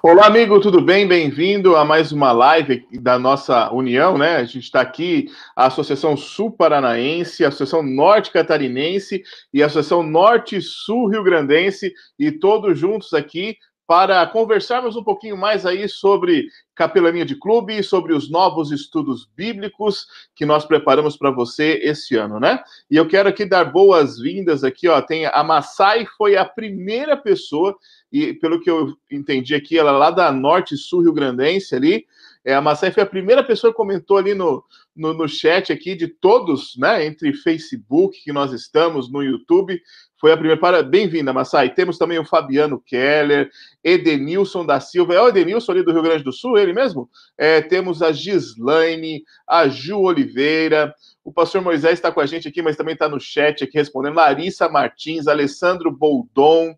Olá, amigo, tudo bem? Bem-vindo a mais uma live da nossa união, né? A gente está aqui, a Associação Sul Paranaense, a Associação Norte Catarinense e a Associação Norte Sul Rio Grandense, e todos juntos aqui para conversarmos um pouquinho mais aí sobre capelania de clube, sobre os novos estudos bíblicos que nós preparamos para você esse ano, né? E eu quero aqui dar boas-vindas aqui, ó, tem a Massai foi a primeira pessoa e pelo que eu entendi aqui, ela é lá da Norte Sul Rio Grandense ali, é, a Massai foi a primeira pessoa que comentou ali no, no, no, chat aqui de todos, né? Entre Facebook que nós estamos, no YouTube, foi a primeira. Para... Bem-vinda, Massai. Temos também o Fabiano Keller, Edenilson da Silva. É o Edenilson ali do Rio Grande do Sul, ele mesmo? É, temos a Gislaine, a Ju Oliveira. O pastor Moisés está com a gente aqui, mas também está no chat aqui respondendo. Larissa Martins, Alessandro Boldon,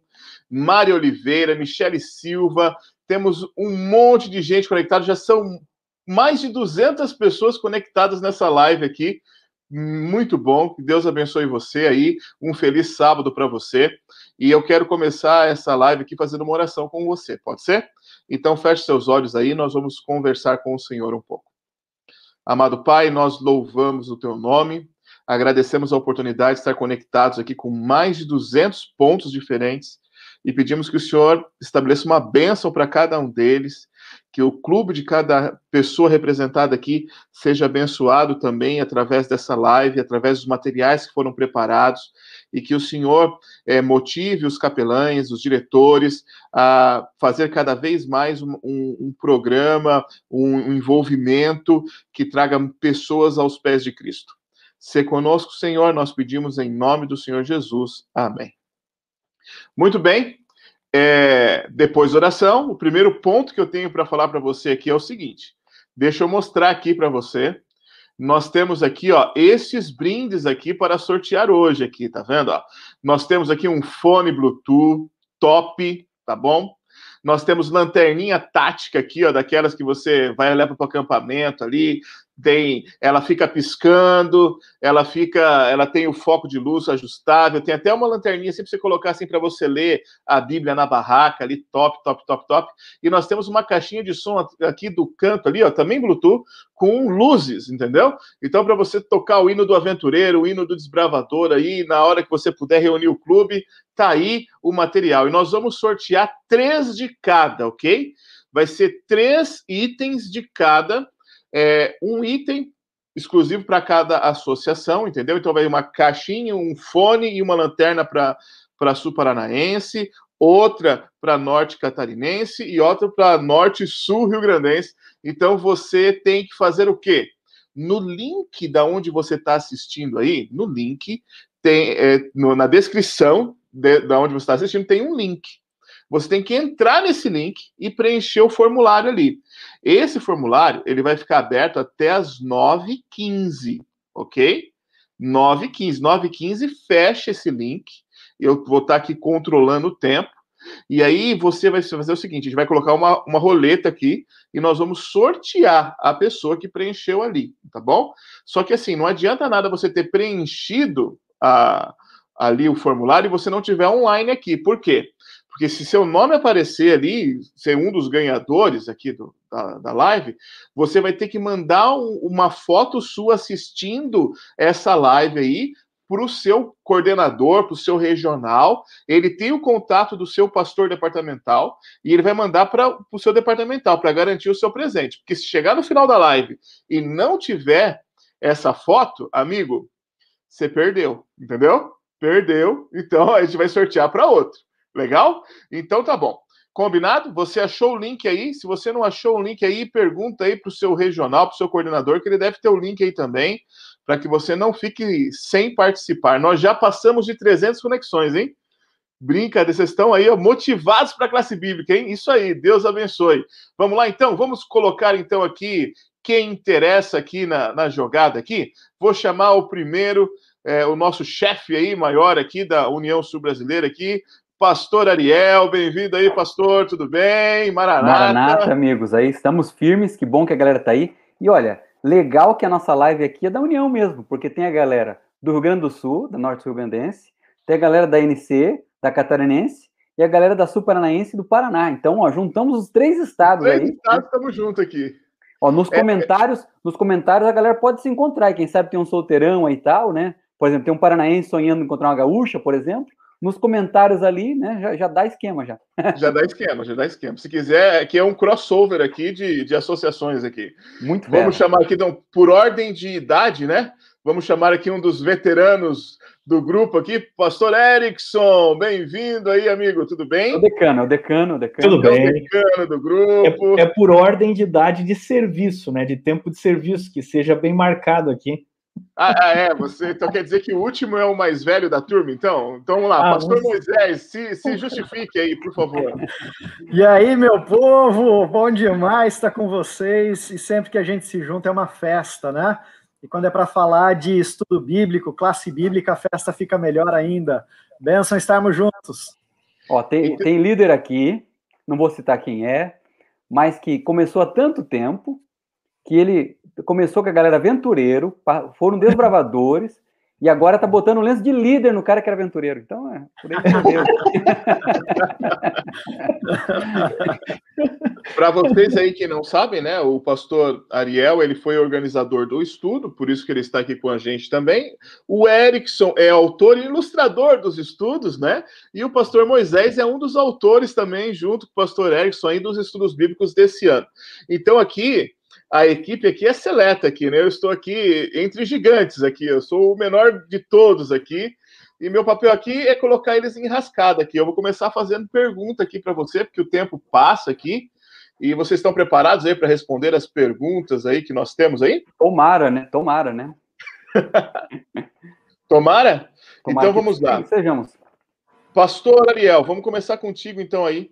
Mário Oliveira, Michele Silva. Temos um monte de gente conectada, já são mais de 200 pessoas conectadas nessa live aqui. Muito bom, que Deus abençoe você aí. Um feliz sábado para você. E eu quero começar essa live aqui fazendo uma oração com você, pode ser? Então feche seus olhos aí, nós vamos conversar com o Senhor um pouco. Amado Pai, nós louvamos o teu nome, agradecemos a oportunidade de estar conectados aqui com mais de 200 pontos diferentes e pedimos que o Senhor estabeleça uma bênção para cada um deles que o clube de cada pessoa representada aqui seja abençoado também através dessa live, através dos materiais que foram preparados, e que o Senhor é, motive os capelães, os diretores, a fazer cada vez mais um, um, um programa, um, um envolvimento que traga pessoas aos pés de Cristo. Se conosco, Senhor, nós pedimos em nome do Senhor Jesus. Amém. Muito bem, é, depois da oração, o primeiro ponto que eu tenho para falar para você aqui é o seguinte. Deixa eu mostrar aqui para você. Nós temos aqui, ó, esses brindes aqui para sortear hoje aqui, tá vendo? Ó? Nós temos aqui um fone Bluetooth top, tá bom? Nós temos lanterninha tática aqui, ó, daquelas que você vai levar para o acampamento ali, tem, ela fica piscando, ela fica, ela tem o foco de luz ajustável, tem até uma lanterninha assim para você colocar assim para você ler a Bíblia na barraca ali, top, top, top, top. E nós temos uma caixinha de som aqui do canto ali, ó, também Bluetooth, com luzes, entendeu? Então para você tocar o hino do aventureiro, o hino do desbravador aí, na hora que você puder reunir o clube, tá aí o material. E nós vamos sortear três de cada, ok? Vai ser três itens de cada é, um item exclusivo para cada associação, entendeu? Então vai uma caixinha, um fone e uma lanterna para Sul Paranaense, outra para Norte Catarinense e outra para Norte Sul Rio Grandense. Então você tem que fazer o quê? No link da onde você está assistindo aí, no link tem é, no, na descrição de, da onde você está assistindo tem um link. Você tem que entrar nesse link e preencher o formulário ali. Esse formulário ele vai ficar aberto até as 9h15, ok? 9h15. 9h15, fecha esse link. Eu vou estar aqui controlando o tempo. E aí você vai fazer o seguinte: a gente vai colocar uma, uma roleta aqui e nós vamos sortear a pessoa que preencheu ali, tá bom? Só que assim, não adianta nada você ter preenchido a, ali o formulário e você não tiver online aqui. Por quê? Porque se seu nome aparecer ali, ser um dos ganhadores aqui do, da, da live, você vai ter que mandar um, uma foto sua assistindo essa live aí para o seu coordenador, para o seu regional. Ele tem o contato do seu pastor departamental e ele vai mandar para o seu departamental para garantir o seu presente. Porque se chegar no final da live e não tiver essa foto, amigo, você perdeu, entendeu? Perdeu, então a gente vai sortear para outro. Legal? Então tá bom. Combinado? Você achou o link aí? Se você não achou o link aí, pergunta aí para o seu regional, para o seu coordenador, que ele deve ter o link aí também, para que você não fique sem participar. Nós já passamos de 300 conexões, hein? Brincadeira, vocês estão aí ó, motivados para a classe bíblica, hein? Isso aí, Deus abençoe. Vamos lá então, vamos colocar então aqui quem interessa aqui na, na jogada aqui. Vou chamar o primeiro, é, o nosso chefe aí, maior aqui da União Sul-Brasileira aqui, Pastor Ariel, bem-vindo aí, pastor, tudo bem? Maranata. Maranata, amigos, aí estamos firmes, que bom que a galera tá aí. E olha, legal que a nossa live aqui é da União mesmo, porque tem a galera do Rio Grande do Sul, da Norte Rio Grandense, tem a galera da NC, da Catarinense, e a galera da Sul Paranaense do Paraná. Então, ó, juntamos os três estados três aí. Três estados estamos juntos aqui. Ó, nos é, comentários, nos comentários a galera pode se encontrar. E quem sabe tem um solteirão aí e tal, né? Por exemplo, tem um paranaense sonhando em encontrar uma gaúcha, por exemplo. Nos comentários ali, né? Já, já dá esquema já. já dá esquema, já dá esquema. Se quiser, aqui é um crossover aqui de, de associações aqui. Muito Vamos chamar aqui, então, por ordem de idade, né? Vamos chamar aqui um dos veteranos do grupo aqui, Pastor Erickson. Bem-vindo aí, amigo, tudo bem? É o decano, é o decano, o decano. Tudo bem. É o decano do grupo. É, é, por ordem de idade de serviço, né? De tempo de serviço, que seja bem marcado aqui. Ah, ah é, você então quer dizer que o último é o mais velho da turma, então? Então vamos lá, ah, Pastor Moisés, se, se justifique aí, por favor. E aí, meu povo, bom demais estar com vocês, e sempre que a gente se junta é uma festa, né? E quando é para falar de estudo bíblico, classe bíblica, a festa fica melhor ainda. Benção estarmos juntos. Ó, tem, tem líder aqui, não vou citar quem é, mas que começou há tanto tempo que ele começou com a galera aventureiro, foram desbravadores, e agora tá botando lenço de líder no cara que era aventureiro. Então, é, por aí Para vocês aí que não sabem, né, o pastor Ariel, ele foi organizador do estudo, por isso que ele está aqui com a gente também. O Erickson é autor e ilustrador dos estudos, né? E o pastor Moisés é um dos autores também, junto com o pastor Erickson, aí dos estudos bíblicos desse ano. Então, aqui, a equipe aqui é seleta aqui, né? Eu estou aqui entre gigantes aqui, eu sou o menor de todos aqui. E meu papel aqui é colocar eles em rascada aqui. Eu vou começar fazendo pergunta aqui para você, porque o tempo passa aqui. E vocês estão preparados aí para responder as perguntas aí que nós temos aí? Tomara, né? Tomara, né? Tomara? Tomara então vamos lá. Sejamos. Pastor Ariel, vamos começar contigo então aí.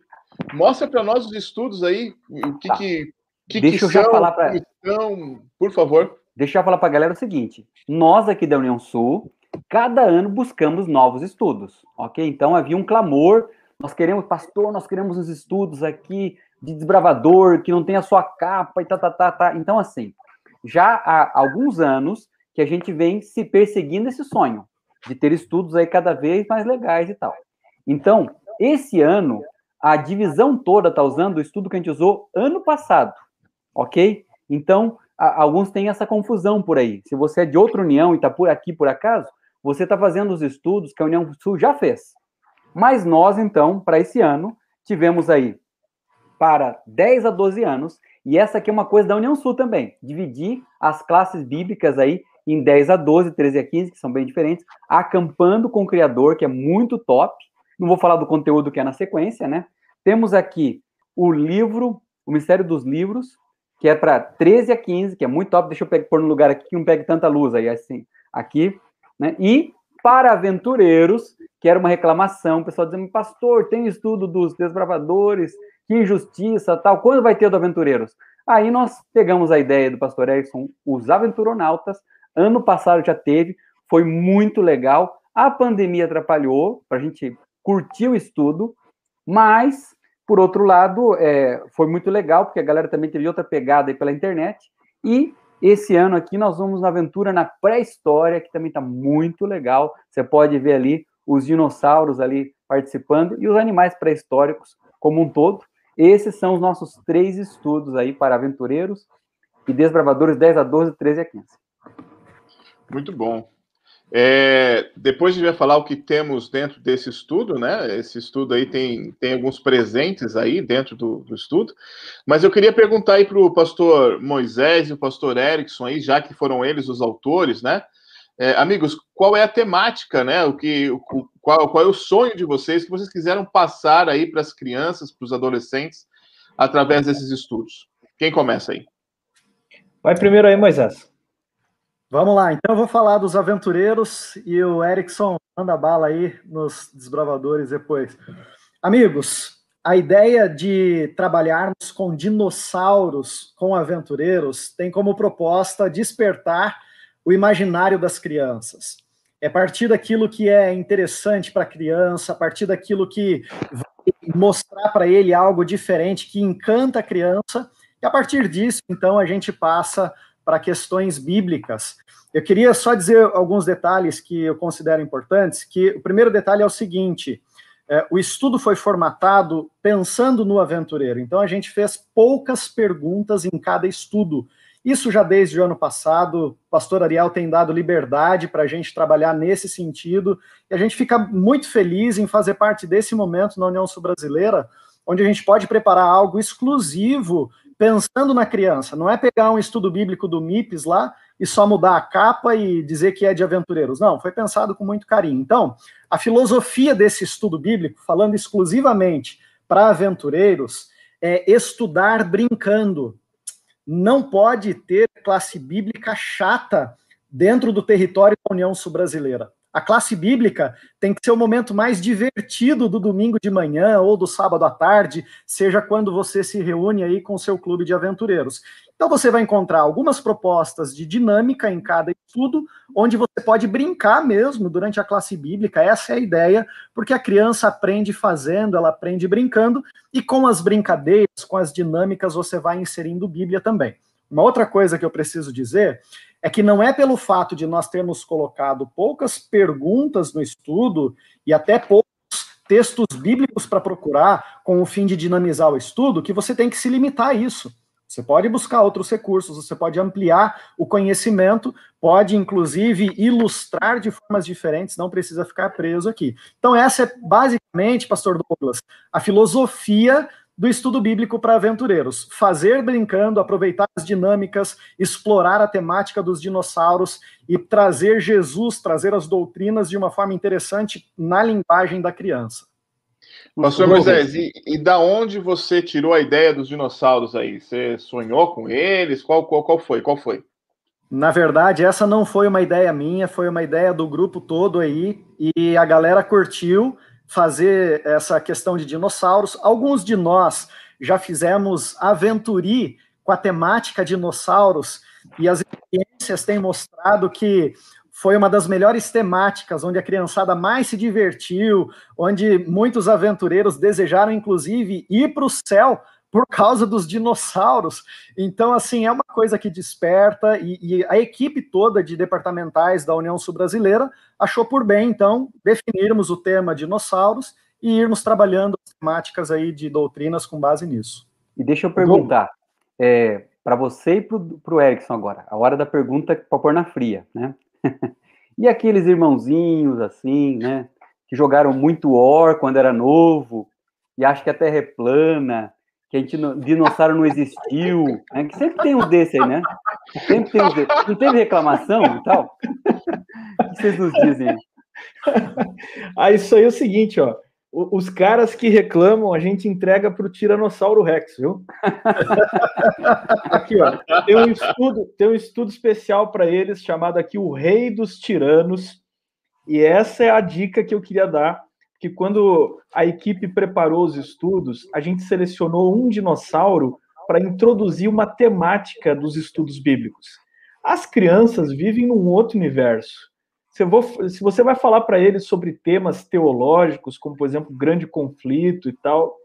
Mostra para nós os estudos aí, o que, tá. que, que Deixa que eu já são, falar para por favor. Deixa eu falar para a galera o seguinte: nós aqui da União Sul, cada ano buscamos novos estudos, ok? Então havia um clamor, nós queremos, pastor, nós queremos uns estudos aqui de desbravador, que não tem a sua capa e tá, tá, tá, tá. Então, assim, já há alguns anos que a gente vem se perseguindo esse sonho de ter estudos aí cada vez mais legais e tal. Então, esse ano, a divisão toda está usando o estudo que a gente usou ano passado, ok? Então, a, alguns têm essa confusão por aí. Se você é de outra união e está por aqui por acaso, você está fazendo os estudos que a União Sul já fez. Mas nós, então, para esse ano, tivemos aí para 10 a 12 anos, e essa aqui é uma coisa da União Sul também, dividir as classes bíblicas aí em 10 a 12, 13 a 15, que são bem diferentes, acampando com o Criador, que é muito top. Não vou falar do conteúdo que é na sequência, né? Temos aqui o livro, o Mistério dos Livros, que é para 13 a 15, que é muito top. Deixa eu pôr no lugar aqui que não pegue tanta luz aí, assim, aqui, né? E para aventureiros, que era uma reclamação, o pessoal dizendo, pastor, tem estudo dos desbravadores, que injustiça, tal, quando vai ter do Aventureiros? Aí nós pegamos a ideia do pastor Erickson, os Aventuronautas, ano passado já teve, foi muito legal, a pandemia atrapalhou, para a gente curtir o estudo, mas, por outro lado, é, foi muito legal, porque a galera também teve outra pegada aí pela internet, e esse ano aqui nós vamos na aventura na pré-história, que também está muito legal, você pode ver ali os dinossauros ali participando, e os animais pré-históricos como um todo, esses são os nossos três estudos aí para aventureiros e desbravadores 10 a 12, 13 a 15. Muito bom. É, depois a gente vai falar o que temos dentro desse estudo, né? Esse estudo aí tem, tem alguns presentes aí dentro do, do estudo, mas eu queria perguntar aí para o pastor Moisés e o pastor Erickson aí, já que foram eles os autores, né? É, amigos, qual é a temática, né? O que, o, qual, qual é o sonho de vocês que vocês quiseram passar aí para as crianças, para os adolescentes, através desses estudos? Quem começa aí? Vai primeiro aí, Moisés. Vamos lá, então eu vou falar dos aventureiros e o Erickson manda bala aí nos desbravadores depois. Amigos, a ideia de trabalharmos com dinossauros, com aventureiros, tem como proposta despertar o imaginário das crianças. É partir daquilo que é interessante para a criança, a partir daquilo que vai mostrar para ele algo diferente, que encanta a criança, e a partir disso, então, a gente passa para questões bíblicas. Eu queria só dizer alguns detalhes que eu considero importantes, que o primeiro detalhe é o seguinte, é, o estudo foi formatado pensando no aventureiro. Então, a gente fez poucas perguntas em cada estudo. Isso já desde o ano passado, o pastor Ariel tem dado liberdade para a gente trabalhar nesse sentido, e a gente fica muito feliz em fazer parte desse momento na União Sul-Brasileira, onde a gente pode preparar algo exclusivo pensando na criança. Não é pegar um estudo bíblico do MIPS lá e só mudar a capa e dizer que é de aventureiros. Não, foi pensado com muito carinho. Então, a filosofia desse estudo bíblico, falando exclusivamente para aventureiros, é estudar brincando. Não pode ter classe bíblica chata dentro do território da União Sul-Brasileira. A classe bíblica tem que ser o momento mais divertido do domingo de manhã ou do sábado à tarde, seja quando você se reúne aí com o seu clube de aventureiros. Então você vai encontrar algumas propostas de dinâmica em cada estudo, onde você pode brincar mesmo durante a classe bíblica. Essa é a ideia, porque a criança aprende fazendo, ela aprende brincando, e com as brincadeiras, com as dinâmicas, você vai inserindo Bíblia também. Uma outra coisa que eu preciso dizer é que não é pelo fato de nós termos colocado poucas perguntas no estudo e até poucos textos bíblicos para procurar com o fim de dinamizar o estudo que você tem que se limitar a isso. Você pode buscar outros recursos, você pode ampliar o conhecimento, pode inclusive ilustrar de formas diferentes, não precisa ficar preso aqui. Então, essa é basicamente, Pastor Douglas, a filosofia do estudo bíblico para aventureiros. Fazer brincando, aproveitar as dinâmicas, explorar a temática dos dinossauros e trazer Jesus, trazer as doutrinas de uma forma interessante na linguagem da criança. Pastor Moisés, e, e, da onde você tirou a ideia dos dinossauros aí? Você sonhou com eles? Qual, qual, qual foi? Qual foi? Na verdade, essa não foi uma ideia minha, foi uma ideia do grupo todo aí, e a galera curtiu fazer essa questão de dinossauros. Alguns de nós já fizemos aventuri com a temática dinossauros e as experiências têm mostrado que foi uma das melhores temáticas, onde a criançada mais se divertiu, onde muitos aventureiros desejaram, inclusive, ir para o céu por causa dos dinossauros. Então, assim, é uma coisa que desperta, e, e, a equipe toda de departamentais da União Sul-Brasileira achou por bem, então, definirmos o tema dinossauros e irmos trabalhando as temáticas aí de doutrinas com base nisso. E deixa eu perguntar, é, para você e para o Erickson agora, a hora da pergunta para pôr na fria, né? e aqueles irmãozinhos, assim, né, que jogaram muito War quando era novo, e acha que a Terra é plana, que a gente não, dinossauro não existiu, né? que sempre tem um desse aí, né? Sempre tem um desse. Não teve reclamação e tal? O que vocês nos dizem? Ah, isso aí é o seguinte, ó. Os caras que reclamam, a gente entrega para o Tiranossauro Rex, viu? aqui, ó. Tem um estudo, tem um estudo especial para eles chamado aqui O Rei dos Tiranos. E essa é a dica que eu queria dar que quando a equipe preparou os estudos, a gente selecionou um dinossauro para introduzir uma temática dos estudos bíblicos. As crianças vivem num outro universo. Se, você vai falar para eles sobre temas teológicos, como, por exemplo, grande conflito e tal,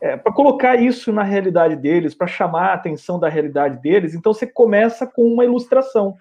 é, para colocar isso na realidade deles, para chamar a atenção da realidade deles, então você começa com uma ilustração.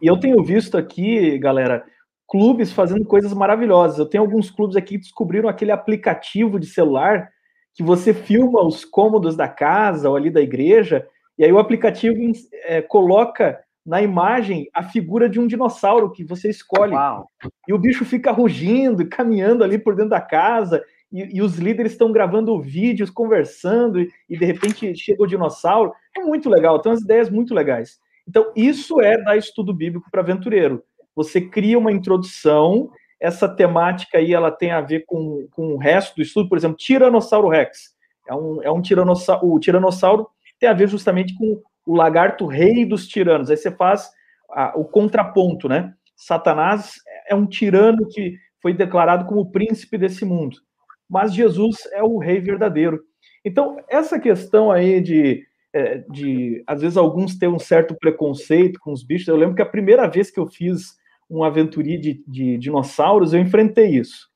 E eu tenho visto aqui, galera, clubes fazendo coisas maravilhosas. Eu tenho alguns clubes aqui que descobriram aquele aplicativo de celular que você filma os cômodos da casa ou ali da igreja, e aí o aplicativo é, coloca na imagem a figura de um dinossauro que você escolhe. Uau. E o bicho fica rugindo e caminhando ali por dentro da casa, e, e os líderes estão gravando vídeos, conversando, e, e, de repente chega o dinossauro. É muito legal, tem umas ideias muito legais. Então, isso é dar estudo bíblico para aventureiro você cria uma introdução, essa temática aí ela tem a ver com, com o resto do estudo, por exemplo, Tiranossauro Rex. É um, é um tiranossauro, o tiranossauro tem a ver justamente com o lagarto rei dos tiranos. Aí você faz a, o contraponto, né? Satanás é um tirano que foi declarado como príncipe desse mundo, mas Jesus é o rei verdadeiro. Então, essa questão aí de, é, de às vezes, alguns têm um certo preconceito com os bichos. Eu lembro que a primeira vez que eu fiz um aventuria de, de dinossauros, eu enfrentei isso.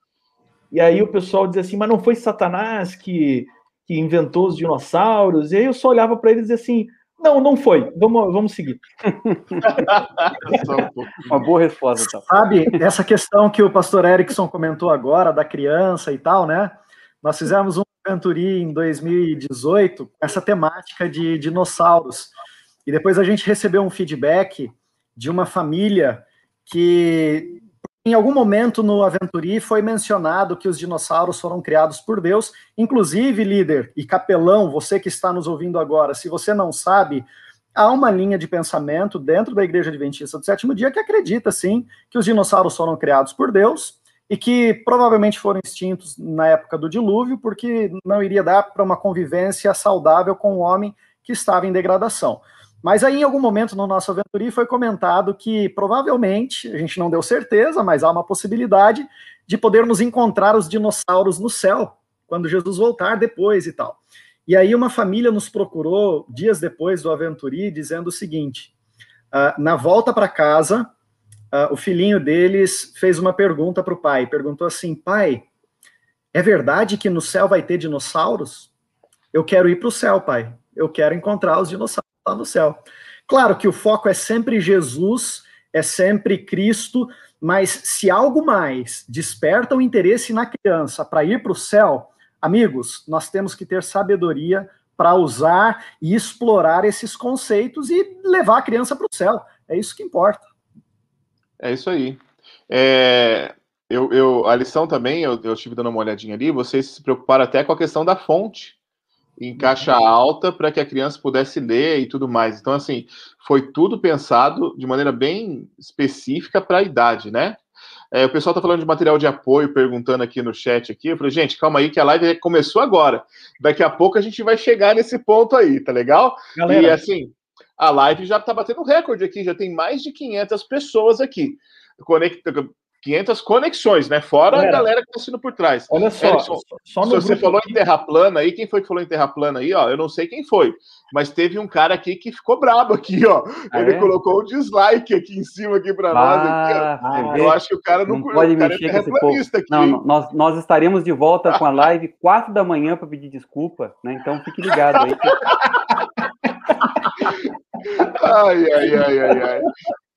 E aí o pessoal dizia assim, mas não foi Satanás que, que inventou os dinossauros? E aí eu só olhava para eles e dizia assim, Não, não foi. Vamos, vamos seguir. Uma boa resposta. Então. Sabe, essa questão que o pastor Erickson comentou agora, da criança e tal, né? Nós fizemos um Venturi em 2018 com essa temática de dinossauros. E depois a gente recebeu um feedback de uma família que em algum momento no Aventuri foi mencionado que os dinossauros foram criados por Deus. Inclusive, líder e capelão, você que está nos ouvindo agora, se você não sabe, há uma linha de pensamento dentro da Igreja Adventista do Sétimo Dia que acredita, sim, que os dinossauros foram criados por Deus e que provavelmente foram extintos na época do dilúvio, porque não iria dar para uma convivência saudável com o homem que estava em degradação. Mas aí, em algum momento no nosso Aventuri, foi comentado que provavelmente, a gente não deu certeza, mas há uma possibilidade de podermos encontrar os dinossauros no céu, quando Jesus voltar depois e tal. E aí, uma família nos procurou dias depois do Aventuri, dizendo o seguinte: uh, na volta para casa, uh, o filhinho deles fez uma pergunta para o pai. Perguntou assim: pai, é verdade que no céu vai ter dinossauros? Eu quero ir para o céu, pai. Eu quero encontrar os dinossauros lá no céu. Claro que o foco é sempre Jesus, é sempre Cristo, mas se algo mais desperta o interesse na criança para ir para o céu, amigos, nós temos que ter sabedoria para usar e explorar esses conceitos e levar a criança para o céu. É isso que importa. É isso aí. É, eu, eu, a lição também, eu, eu estive dando uma olhadinha ali, vocês se preocuparam até com a questão da fonte em caixa alta para que a criança pudesse ler e tudo mais. Então, assim, foi tudo pensado de maneira bem específica para a idade, né? É, o pessoal está falando de material de apoio, perguntando aqui no chat aqui. Eu falei, gente, calma aí, que a live começou agora. Daqui a pouco a gente vai chegar nesse ponto aí, tá legal? Galera. E assim, a live já está batendo recorde aqui, já tem mais de 500 pessoas aqui. Conecta, 500 conexões, né? Fora galera, a galera que está sendo por trás. Olha só, Erickson, só se você falou aqui... em terra plana aí, quem foi que falou em terra plana aí, ó? Eu não sei quem foi, mas teve um cara aqui que ficou brabo aqui, ó. Ah, Ele é? colocou um dislike aqui em cima aqui para ah, nós. Aqui, ah, Eu acho que o cara não, não pode mexer é com esse Aqui, não, nós, nós estaremos de volta com a live 4 da manhã para pedir desculpa, né? Então fique ligado aí. ai, ai, ai, ai, ai.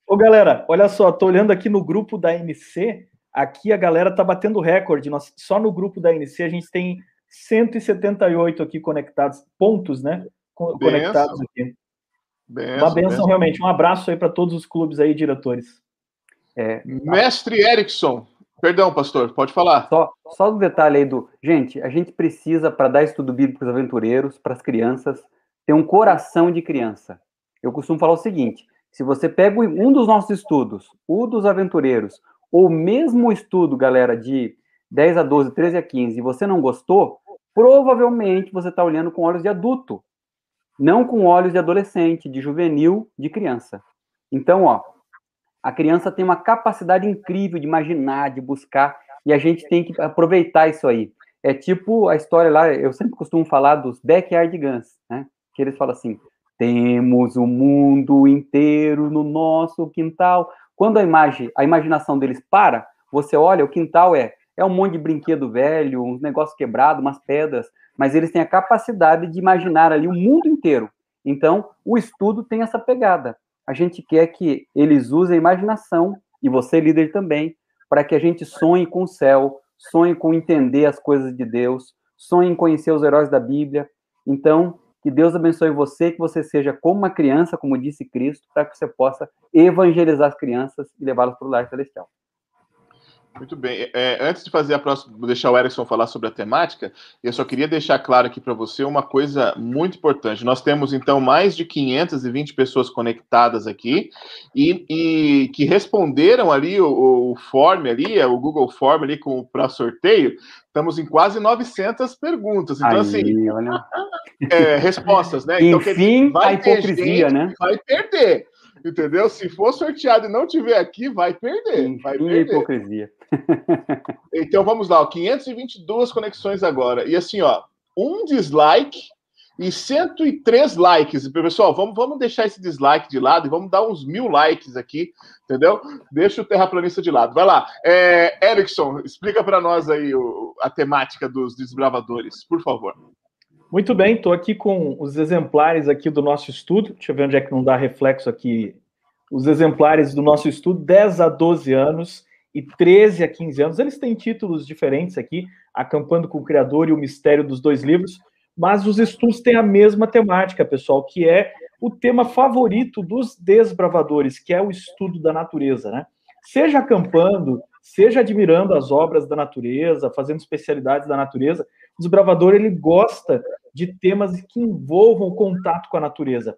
Ô, galera, olha só, tô olhando aqui no grupo da NC, aqui a galera tá batendo recorde. Nós, só no grupo da NC a gente tem 178 aqui conectados, pontos, né? Conectados aqui. Benção, Uma benção, benção, realmente. Um abraço aí para todos os clubes aí, diretores. É, Mestre Erickson, perdão, pastor, pode falar. Só, só um detalhe aí do. Gente, a gente precisa, para dar estudo bíblico para os aventureiros, para as crianças, ter um coração de criança. Eu costumo falar o seguinte: se você pega um dos nossos estudos, o dos aventureiros, ou mesmo o estudo, galera, de 10 a 12, 13 a 15, e você não gostou, provavelmente você está olhando com olhos de adulto, não com olhos de adolescente, de juvenil, de criança. Então, ó, a criança tem uma capacidade incrível de imaginar, de buscar, e a gente tem que aproveitar isso aí. É tipo a história lá, eu sempre costumo falar dos backyard guns, né? Que eles falam assim: temos o mundo inteiro no nosso quintal. Quando a imagem, a imaginação deles para, você olha, o quintal é é um monte de brinquedo velho, uns negócios quebrados, umas pedras, mas eles têm a capacidade de imaginar ali o mundo inteiro. Então, o estudo tem essa pegada. A gente quer que eles usem a imaginação, e você, líder, também, para que a gente sonhe com o céu, sonhe com entender as coisas de Deus, sonhe em conhecer os heróis da Bíblia. Então, que Deus abençoe você, que você seja como uma criança, como disse Cristo, para que você possa evangelizar as crianças e levá-las para o lar celestial. Muito bem. É, antes de fazer a próxima, deixar o Erickson falar sobre a temática, eu só queria deixar claro aqui para você uma coisa muito importante. Nós temos, então, mais de 520 pessoas conectadas aqui e, e que responderam ali o, o form ali, o Google Form ali para sorteio. Estamos em quase 900 perguntas. Então, Aí, assim, olha... é, respostas, né? Então, Enfim, a hipocrisia, né? Vai perder. Entendeu? Se for sorteado e não tiver aqui, vai perder. Enfim, vai perder. hipocrisia. Então vamos lá, ó, 522 conexões agora. E assim, ó, um dislike e 103 likes. Pessoal, vamos, vamos deixar esse dislike de lado e vamos dar uns mil likes aqui, entendeu? Deixa o terraplanista de lado. Vai lá. É, Erickson, explica para nós aí o, a temática dos desbravadores, por favor. Muito bem, estou aqui com os exemplares aqui do nosso estudo. Deixa eu ver onde é que não dá reflexo aqui. Os exemplares do nosso estudo, 10 a 12 anos e 13 a 15 anos. Eles têm títulos diferentes aqui, Acampando com o Criador e o Mistério dos Dois Livros, mas os estudos têm a mesma temática, pessoal, que é o tema favorito dos desbravadores, que é o estudo da natureza, né? Seja acampando, seja admirando as obras da natureza, fazendo especialidades da natureza, o desbravador ele gosta de temas que envolvam o contato com a natureza.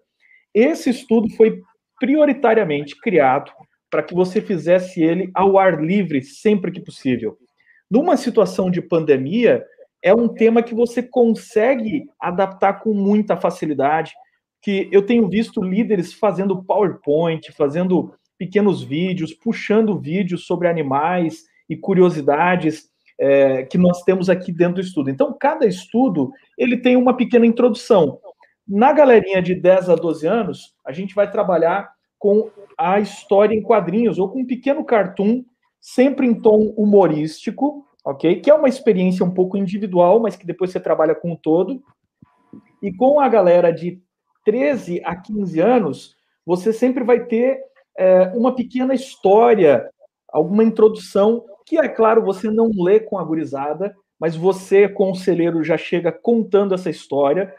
Esse estudo foi prioritariamente criado para que você fizesse ele ao ar livre sempre que possível. Numa situação de pandemia, é um tema que você consegue adaptar com muita facilidade, que eu tenho visto líderes fazendo PowerPoint, fazendo pequenos vídeos, puxando vídeos sobre animais e curiosidades é, que nós temos aqui dentro do estudo. Então, cada estudo ele tem uma pequena introdução. Na galerinha de 10 a 12 anos, a gente vai trabalhar com a história em quadrinhos ou com um pequeno cartoon, sempre em tom humorístico, ok? Que é uma experiência um pouco individual, mas que depois você trabalha com o todo. E com a galera de 13 a 15 anos, você sempre vai ter é, uma pequena história, alguma introdução, que é claro, você não lê com a gurizada, mas você, conselheiro, já chega contando essa história.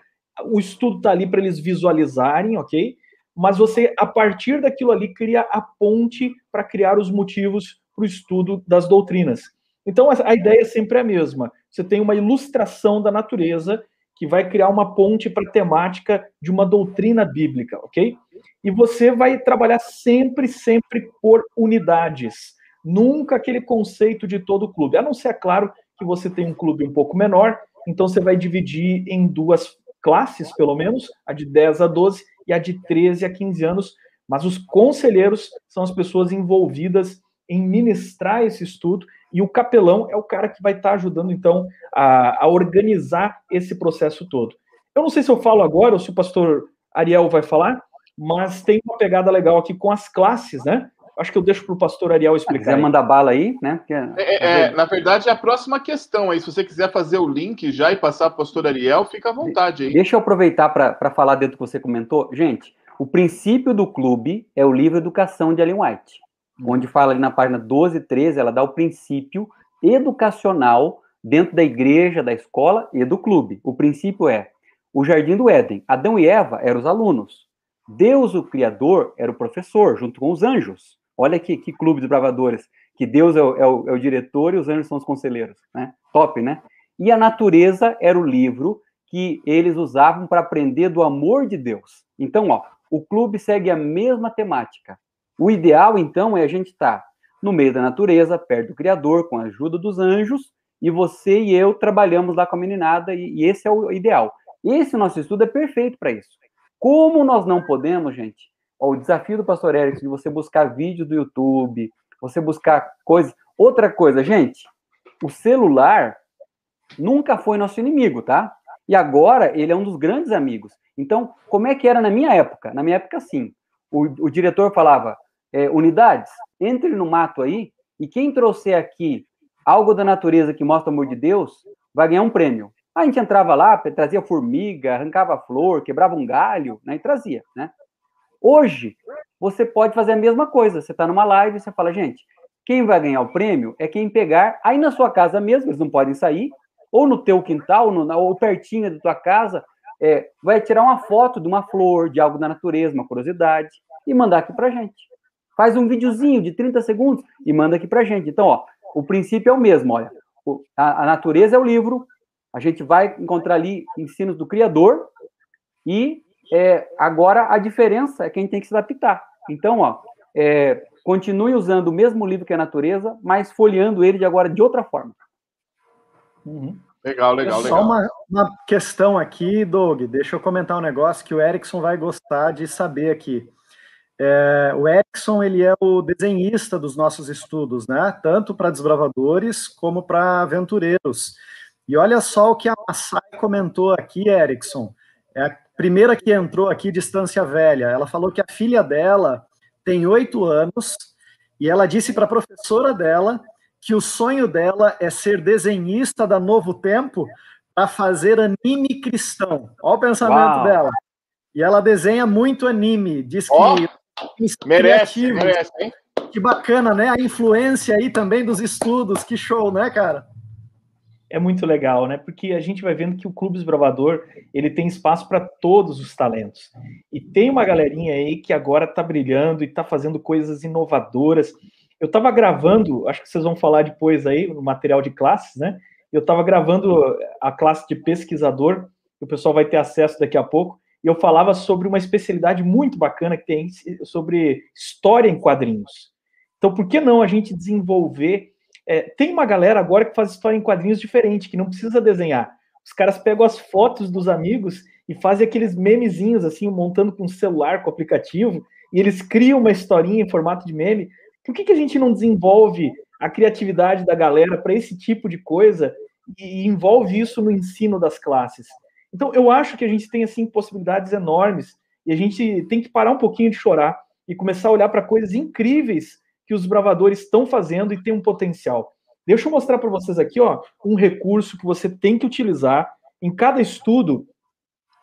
O estudo está ali para eles visualizarem, ok? Mas você, a partir daquilo ali, cria a ponte para criar os motivos para o estudo das doutrinas. Então, a ideia é sempre a mesma. Você tem uma ilustração da natureza que vai criar uma ponte para a temática de uma doutrina bíblica, ok? E você vai trabalhar sempre, sempre por unidades. Nunca aquele conceito de todo clube. A não ser, é claro, que você tem um clube um pouco menor, então você vai dividir em duas classes, pelo menos, a de 10 a 12 e a de 13 a 15 anos. Mas os conselheiros são as pessoas envolvidas em ministrar esse estudo e o capelão é o cara que vai estar ajudando, então, a, a, organizar esse processo todo. Eu não sei se eu falo agora ou se o pastor Ariel vai falar, mas tem uma pegada legal aqui com as classes, né? Acho que eu deixo para o pastor Ariel explicar. Se quiser mandar bala aí, né? Porque... É, é, é, na verdade, é a próxima questão aí. Se você quiser fazer o link já e passar para o pastor Ariel, fica à vontade aí. Deixa eu aproveitar para falar dentro do que você comentou. Gente, o princípio do clube é o livro Educação de Ellen White onde fala ali na página 12 e 13, ela dá o princípio educacional dentro da igreja, da escola e do clube. O princípio é o jardim do Éden. Adão e Eva eram os alunos. Deus, o Criador, era o professor, junto com os anjos. Olha que, que clube de bravadores, que Deus é o, é, o, é o, diretor e os anjos são os conselheiros. Né? Top, né? E a natureza era o livro que eles usavam para aprender do amor de Deus. Então, ó, o clube segue a mesma temática. O ideal, então, é a gente estar tá no meio da natureza, perto do Criador, com a ajuda dos anjos, e você e eu trabalhamos lá com a meninada, e, e esse é o ideal. Esse nosso estudo é perfeito para isso. Como nós não podemos, gente, o desafio do pastor Erickson de você buscar vídeos do YouTube, você buscar coisas. Outra coisa, gente, o celular nunca foi nosso inimigo, tá? E agora ele é um dos grandes amigos. Então, como é que era na minha época? Na minha época, sim. O, o diretor falava: é, unidades, entre no mato aí, e quem trouxer aqui algo da natureza que mostra o amor de Deus, vai ganhar um prêmio. A gente entrava lá, trazia formiga, arrancava flor, quebrava um galho, né, e trazia, né? Hoje, você pode fazer a mesma coisa. Você está numa live, você fala, gente, quem vai ganhar o prêmio é quem pegar aí na sua casa mesmo, eles não podem sair, ou no teu quintal, no, ou pertinho da tua casa, é, vai tirar uma foto de uma flor, de algo da natureza, uma curiosidade, e mandar aqui pra gente. Faz um videozinho de 30 segundos e manda aqui pra gente. Então, ó, o princípio é o mesmo, olha. A, a natureza é o livro, a gente vai encontrar ali ensinos do Criador e é, agora a diferença é que a gente tem que se adaptar. Então, ó, é, continue usando o mesmo livro que a natureza, mas folheando ele de agora de outra forma. Uhum. Legal, legal, legal. Só uma, uma questão aqui, Doug. Deixa eu comentar um negócio que o Erickson vai gostar de saber aqui. É, o Erickson ele é o desenhista dos nossos estudos, né? Tanto para desbravadores como para aventureiros. E olha só o que a Massai comentou aqui, Erickson. É a primeira que entrou aqui de Estância Velha. Ela falou que a filha dela tem oito anos e ela disse para a professora dela que o sonho dela é ser desenhista da Novo Tempo para fazer anime cristão. Olha o pensamento Uau. dela. E ela desenha muito anime. Diz que oh, merece, merece, hein? Que bacana, né? A influência aí também dos estudos. Que show, né, cara? É muito legal, né? Porque a gente vai vendo que o Clube Esbravador ele tem espaço para todos os talentos. E tem uma galerinha aí que agora está brilhando e está fazendo coisas inovadoras. Eu estava gravando, acho que vocês vão falar depois aí no material de classes, né? Eu estava gravando a classe de pesquisador, que o pessoal vai ter acesso daqui a pouco, e eu falava sobre uma especialidade muito bacana que tem sobre história em quadrinhos. Então, por que não a gente desenvolver? É, tem uma galera agora que faz história em quadrinhos diferente, que não precisa desenhar. Os caras pegam as fotos dos amigos e fazem aqueles memezinhos, assim, montando com celular, com aplicativo, e eles criam uma historinha em formato de meme. Por que, que a gente não desenvolve a criatividade da galera para esse tipo de coisa e envolve isso no ensino das classes? Então, eu acho que a gente tem, assim, possibilidades enormes e a gente tem que parar um pouquinho de chorar e começar a olhar para coisas incríveis que os bravadores estão fazendo e tem um potencial. Deixa eu mostrar para vocês aqui, ó, um recurso que você tem que utilizar. Em cada estudo,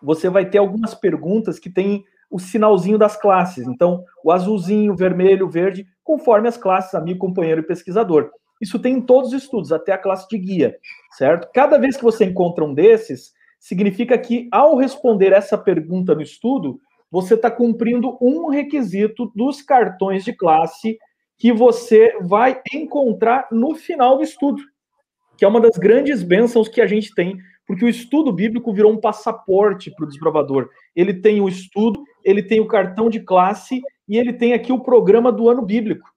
você vai ter algumas perguntas que tem o sinalzinho das classes. Então, o azulzinho, vermelho, verde, conforme as classes, amigo, companheiro e pesquisador. Isso tem em todos os estudos, até a classe de guia, certo? Cada vez que você encontra um desses, significa que ao responder essa pergunta no estudo, você está cumprindo um requisito dos cartões de classe que você vai encontrar no final do estudo, que é uma das grandes bênçãos que a gente tem, porque o estudo bíblico virou um passaporte para o desbravador. Ele tem o estudo, ele tem o cartão de classe e ele tem aqui o programa do ano bíblico.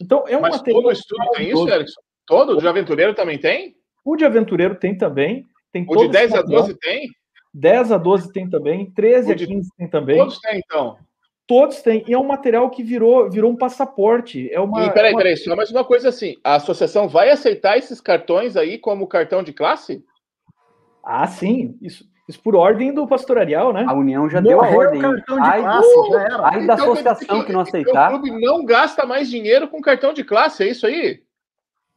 Então é um Mas. Todo estudo tem isso, Erickson? Todo? O de aventureiro também tem? O de aventureiro tem também. Tem o de 10 a 12 tem? 10 a 12 tem também, 13 a 15 tem também. Todos têm, então. Todos têm. E é um material que virou, virou um passaporte. É uma, e peraí, uma... peraí, só mais uma coisa assim. A associação vai aceitar esses cartões aí como cartão de classe? Ah, sim. Isso, isso por ordem do pastorarial, né? A União já Morreu deu a ordem. Cartão de ai, classe, já era. Aí da então, associação que, que não aceitar. O clube não gasta mais dinheiro com cartão de classe, é isso aí?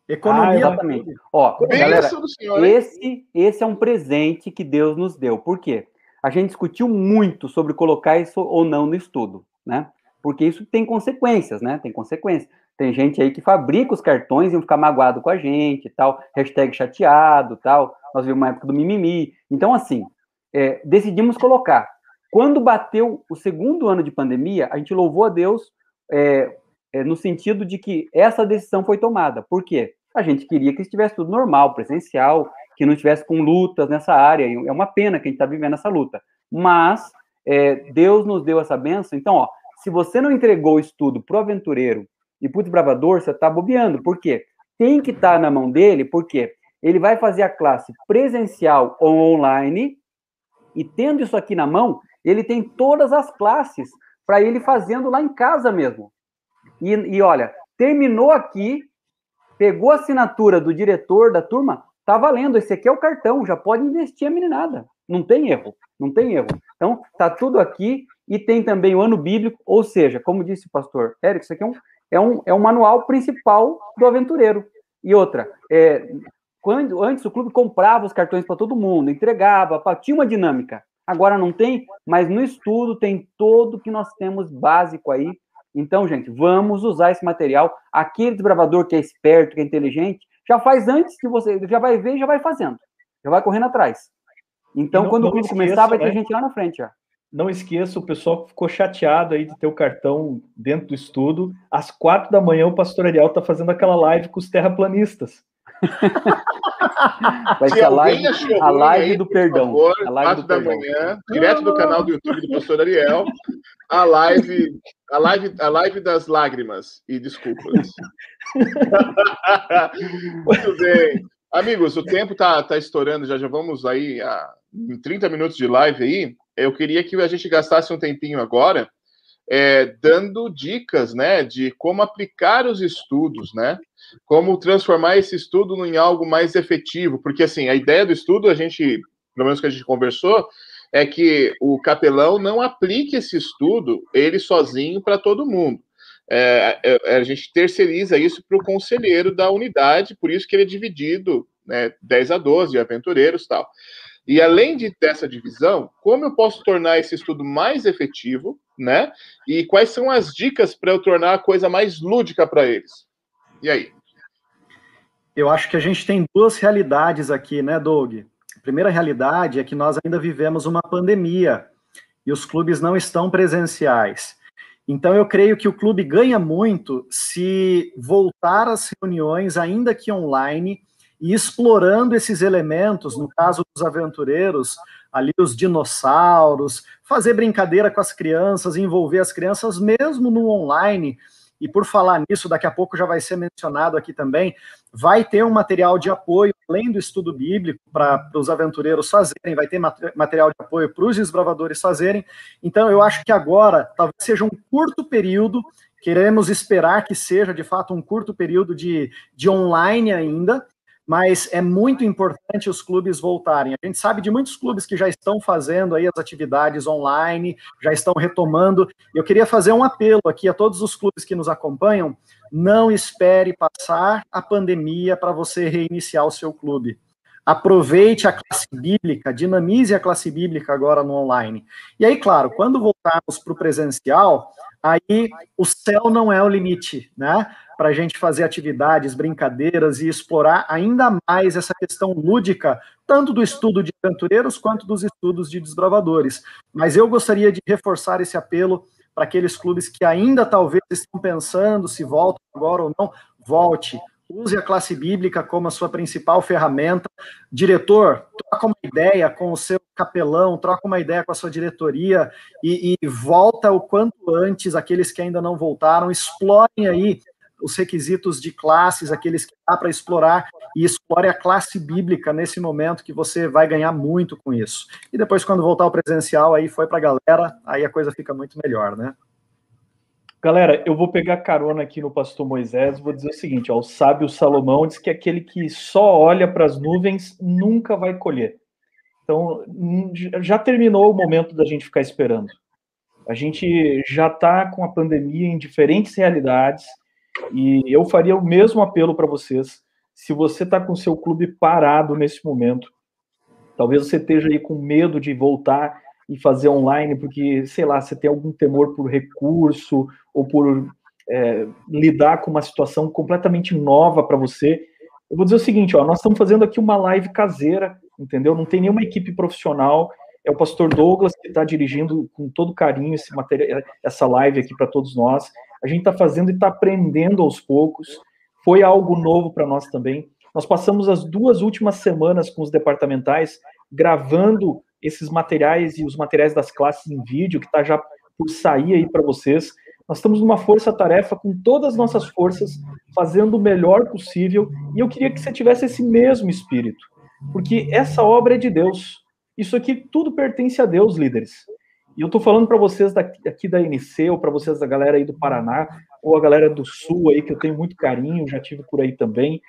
Economia. Ah, exatamente. Ó, galera, senhor, esse, esse é um presente que Deus nos deu. Por quê? A gente discutiu muito sobre colocar isso ou não no estudo, né? Porque isso tem consequências, né? Tem consequências. Tem gente aí que fabrica os cartões e ficar magoado com a gente, tal, hashtag chateado, tal. Nós vimos uma época do mimimi. Então, assim, é, decidimos colocar. Quando bateu o segundo ano de pandemia, a gente louvou a Deus é, é, no sentido de que essa decisão foi tomada. Por quê? A gente queria que estivesse tudo normal, presencial, que não estivesse com lutas nessa área. É uma pena que a gente está vivendo essa luta. Mas é, Deus nos deu essa benção. Então, ó, se você não entregou o estudo para o aventureiro e para o desbravador, você está bobeando. Por quê? Tem que estar tá na mão dele, porque ele vai fazer a classe presencial ou online, e tendo isso aqui na mão, ele tem todas as classes para ele fazendo lá em casa mesmo. E, e olha, terminou aqui, pegou a assinatura do diretor da turma, Tá valendo, esse aqui é o cartão, já pode investir a meninada. Não tem erro, não tem erro. Então, tá tudo aqui e tem também o ano bíblico, ou seja, como disse o pastor Érico, isso aqui é um, é um, é um manual principal do aventureiro. E outra, é, quando antes o clube comprava os cartões para todo mundo, entregava, tinha uma dinâmica. Agora não tem, mas no estudo tem todo que nós temos básico aí. Então, gente, vamos usar esse material. Aquele desbravador que é esperto, que é inteligente, já faz antes que você, já vai ver e já vai fazendo, já vai correndo atrás. Então, não, quando não o clube começar, vai ter né? gente lá na frente já. Não esqueça, o pessoal ficou chateado aí de ter o cartão dentro do estudo. Às quatro da manhã, o Pastor Ariel está fazendo aquela live com os terraplanistas. Vai ser a live, a live aí, do perdão. Favor, a live do da perdão. manhã, direto do canal do YouTube do Pastor Ariel, a live, a live, a live das lágrimas e desculpas. Muito bem. Amigos, o tempo tá, tá estourando, já já vamos aí a, em 30 minutos de live aí. Eu queria que a gente gastasse um tempinho agora é, dando dicas, né, de como aplicar os estudos, né? Como transformar esse estudo em algo mais efetivo, porque assim, a ideia do estudo, a gente, pelo menos que a gente conversou, é que o capelão não aplique esse estudo ele sozinho para todo mundo. É, é, é, a gente terceiriza isso para o conselheiro da unidade, por isso que ele é dividido, né, 10 a 12 aventureiros tal. E além de ter essa divisão, como eu posso tornar esse estudo mais efetivo, né? E quais são as dicas para eu tornar a coisa mais lúdica para eles? E aí? Eu acho que a gente tem duas realidades aqui, né, Doug? A primeira realidade é que nós ainda vivemos uma pandemia e os clubes não estão presenciais. Então, eu creio que o clube ganha muito se voltar às reuniões, ainda que online, e explorando esses elementos, no caso dos aventureiros, ali os dinossauros, fazer brincadeira com as crianças, envolver as crianças mesmo no online, e por falar nisso, daqui a pouco já vai ser mencionado aqui também, vai ter um material de apoio, além do estudo bíblico, para os aventureiros fazerem, vai ter material de apoio para os desbravadores fazerem. Então, eu acho que agora talvez seja um curto período, queremos esperar que seja de fato um curto período de, de online ainda, mas é muito importante os clubes voltarem. A gente sabe de muitos clubes que já estão fazendo aí as atividades online, já estão retomando. Eu queria fazer um apelo aqui a todos os clubes que nos acompanham: não espere passar a pandemia para você reiniciar o seu clube. Aproveite a classe bíblica, dinamize a classe bíblica agora no online. E aí, claro, quando voltarmos para o presencial, aí o céu não é o limite, né? Para a gente fazer atividades, brincadeiras e explorar ainda mais essa questão lúdica, tanto do estudo de aventureiros quanto dos estudos de desbravadores. Mas eu gostaria de reforçar esse apelo para aqueles clubes que ainda talvez estão pensando se voltam agora ou não, volte, use a classe bíblica como a sua principal ferramenta. Diretor, troca uma ideia com o seu capelão, troca uma ideia com a sua diretoria e, e volta o quanto antes aqueles que ainda não voltaram, explorem aí os requisitos de classes, aqueles que dá para explorar, e explore a classe bíblica nesse momento que você vai ganhar muito com isso. E depois, quando voltar ao presencial, aí foi para a galera, aí a coisa fica muito melhor, né? Galera, eu vou pegar carona aqui no pastor Moisés, vou dizer o seguinte, ó, o sábio Salomão diz que aquele que só olha para as nuvens nunca vai colher. Então, já terminou o momento da gente ficar esperando. A gente já está com a pandemia em diferentes realidades e eu faria o mesmo apelo para vocês. Se você está com seu clube parado nesse momento, talvez você esteja aí com medo de voltar e fazer online, porque, sei lá, você tem algum temor por recurso ou por é, lidar com uma situação completamente nova para você. Eu vou dizer o seguinte, ó, nós estamos fazendo aqui uma live caseira, entendeu? Não tem nenhuma equipe profissional. É o pastor Douglas que está dirigindo com todo carinho esse material, essa live aqui para todos nós. A gente está fazendo e está aprendendo aos poucos. Foi algo novo para nós também. Nós passamos as duas últimas semanas com os departamentais gravando esses materiais e os materiais das classes em vídeo, que está já por sair aí para vocês. Nós estamos numa força-tarefa com todas as nossas forças, fazendo o melhor possível, e eu queria que você tivesse esse mesmo espírito, porque essa obra é de Deus. Isso aqui tudo pertence a Deus, líderes. E eu estou falando para vocês daqui, aqui da NC, ou para vocês da galera aí do Paraná, ou a galera do Sul aí, que eu tenho muito carinho, já tive por aí também.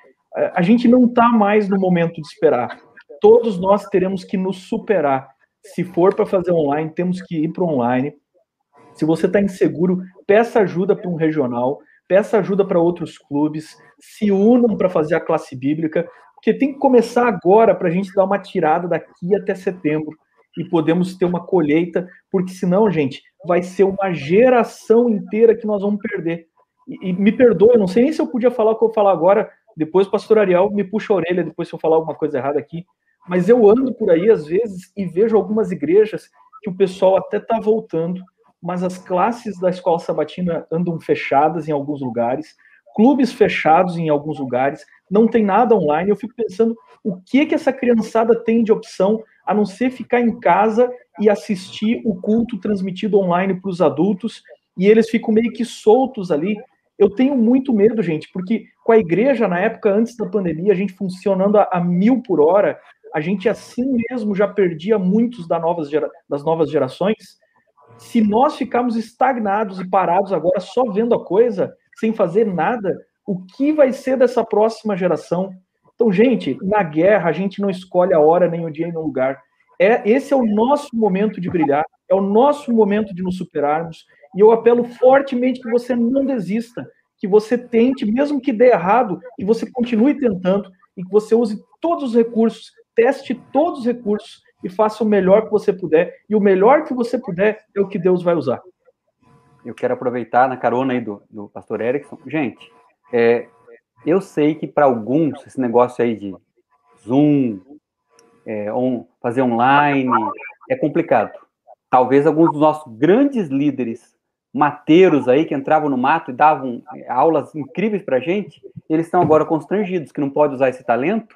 A gente não está mais no momento de esperar todos nós teremos que nos superar. Se for para fazer online, temos que ir para online. Se você está inseguro, peça ajuda para um regional, peça ajuda para outros clubes, se unam para fazer a classe bíblica, porque tem que começar agora para a gente dar uma tirada daqui até setembro e podemos ter uma colheita, porque senão, gente, vai ser uma geração inteira que nós vamos perder. E, e me perdoe, eu não sei nem se eu podia falar o que eu vou falar agora, depois o pastor Ariel me puxa a orelha, depois se eu falar alguma coisa errada aqui, mas eu ando por aí às vezes e vejo algumas igrejas que o pessoal até está voltando, mas as classes da escola sabatina andam fechadas em alguns lugares, clubes fechados em alguns lugares, não tem nada online. Eu fico pensando o que que essa criançada tem de opção a não ser ficar em casa e assistir o culto transmitido online para os adultos e eles ficam meio que soltos ali. Eu tenho muito medo, gente, porque com a igreja na época antes da pandemia, a gente funcionando a, a mil por hora, a gente assim mesmo já perdia muitos da novas gera, das novas gerações. Se nós ficarmos estagnados e parados agora só vendo a coisa, sem fazer nada, o que vai ser dessa próxima geração? Então, gente, na guerra a gente não escolhe a hora, nem o dia, nem o lugar. É, esse é o nosso momento de brilhar, é o nosso momento de nos superarmos. E eu apelo fortemente que você não desista, que você tente, mesmo que dê errado, que você continue tentando e que você use todos os recursos teste todos os recursos e faça o melhor que você puder. E o melhor que você puder é o que Deus vai usar. Eu quero aproveitar na carona aí do, do pastor Erickson. Gente, é, eu sei que para alguns esse negócio aí de Zoom, é, on, fazer online, é complicado. Talvez alguns dos nossos grandes líderes mateiros aí, que entravam no mato e davam é, aulas incríveis para gente, eles estão agora constrangidos, que não pode usar esse talento,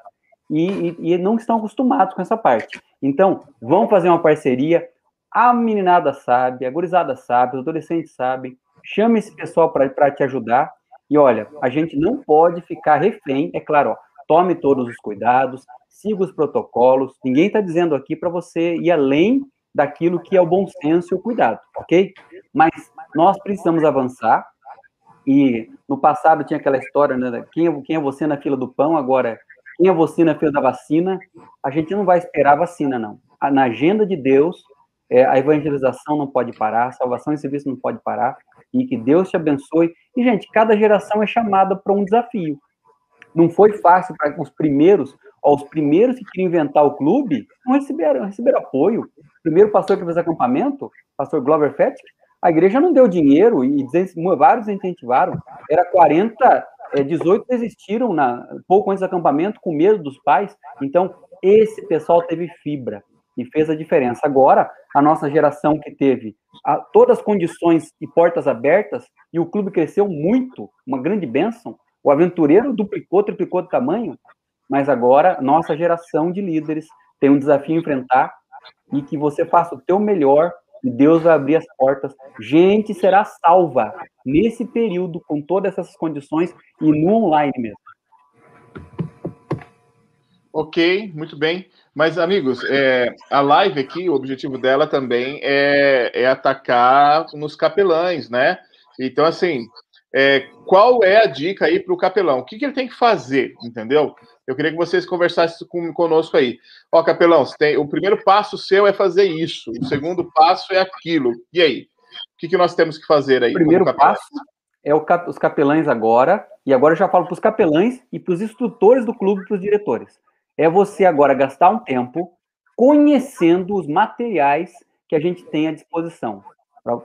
e, e, e, não estão acostumados com essa parte. Então, vamos fazer uma parceria. A meninada sabe, a gurizada sabe, os adolescentes sabem. Chame esse pessoal para te ajudar. E olha, a gente não pode ficar refém, é claro, ó, tome todos os cuidados, siga os protocolos. Ninguém está dizendo aqui para você ir além daquilo que é o bom senso e o cuidado, ok? Mas nós precisamos avançar. E no passado tinha aquela história, né? Quem é, quem é você na fila do pão? Agora tinha vacina, fez da vacina, a gente não vai esperar a vacina, não. Na agenda de Deus, é, a evangelização não pode parar, a salvação e serviço não pode parar, e que Deus te abençoe. E, gente, cada geração é chamada para um desafio. Não foi fácil para os primeiros, ó, os primeiros que queriam inventar o clube, não receberam, receberam apoio. O primeiro pastor que fez acampamento, pastor Glover Fett, a igreja não deu dinheiro e vários incentivaram. Era 40 é, 18 desistiram na, pouco antes do acampamento, com medo dos pais. Então, esse pessoal teve fibra e fez a diferença. Agora, a nossa geração que teve a, todas as condições e portas abertas, e o clube cresceu muito, uma grande bênção. O aventureiro duplicou, triplicou de tamanho, mas agora, nossa geração de líderes tem um desafio a enfrentar e que você faça o teu melhor e Deus vai abrir as portas. Gente será salva nesse período, com todas essas condições e no online mesmo. Ok, muito bem. Mas, amigos, é, a live aqui, o objetivo dela também é, é atacar nos capelães, né? Então, assim, é, qual é a dica aí para o capelão? O que, que, ele tem que fazer, entendeu? Eu queria que vocês conversassem com, conosco aí. Ó, capelão, tem, o primeiro passo seu é fazer isso, o segundo passo é aquilo. E aí? O que, que nós temos que fazer aí? O primeiro passo é o, os capelães agora, e agora eu já falo para os capelães e para os instrutores do clube, para os diretores. É você agora gastar um tempo conhecendo os materiais que a gente tem à disposição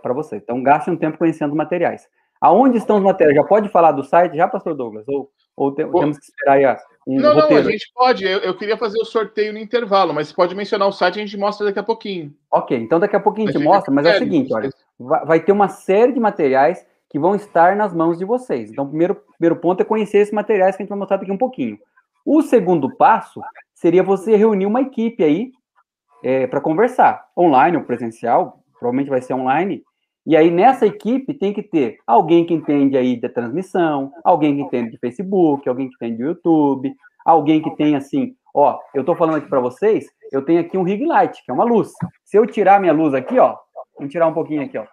para você. Então, gaste um tempo conhecendo os materiais. Aonde estão os materiais? Já pode falar do site, já, pastor Douglas? Ou, ou te, temos que esperar aí um Não, roteiro? não, a gente pode. Eu, eu, queria fazer o sorteio no intervalo, mas pode mencionar o site e a gente mostra daqui a pouquinho. Ok, então daqui a pouquinho a gente mostra, mas é o seguinte, olha, vai, ter uma série de materiais que vão estar nas mãos de vocês. Então, o primeiro, primeiro ponto é conhecer esses materiais que a gente vai mostrar daqui um pouquinho. O segundo passo seria você reunir uma equipe aí é, para conversar, online ou presencial, provavelmente vai ser online, e aí, nessa equipe, tem que ter alguém que entende aí da transmissão, alguém que entende de Facebook, alguém que entende do YouTube, alguém que tem assim, ó, eu estou falando aqui para vocês, eu tenho aqui um rig light, que é uma luz. Se eu tirar minha luz aqui, ó, vamos tirar um pouquinho aqui, ó,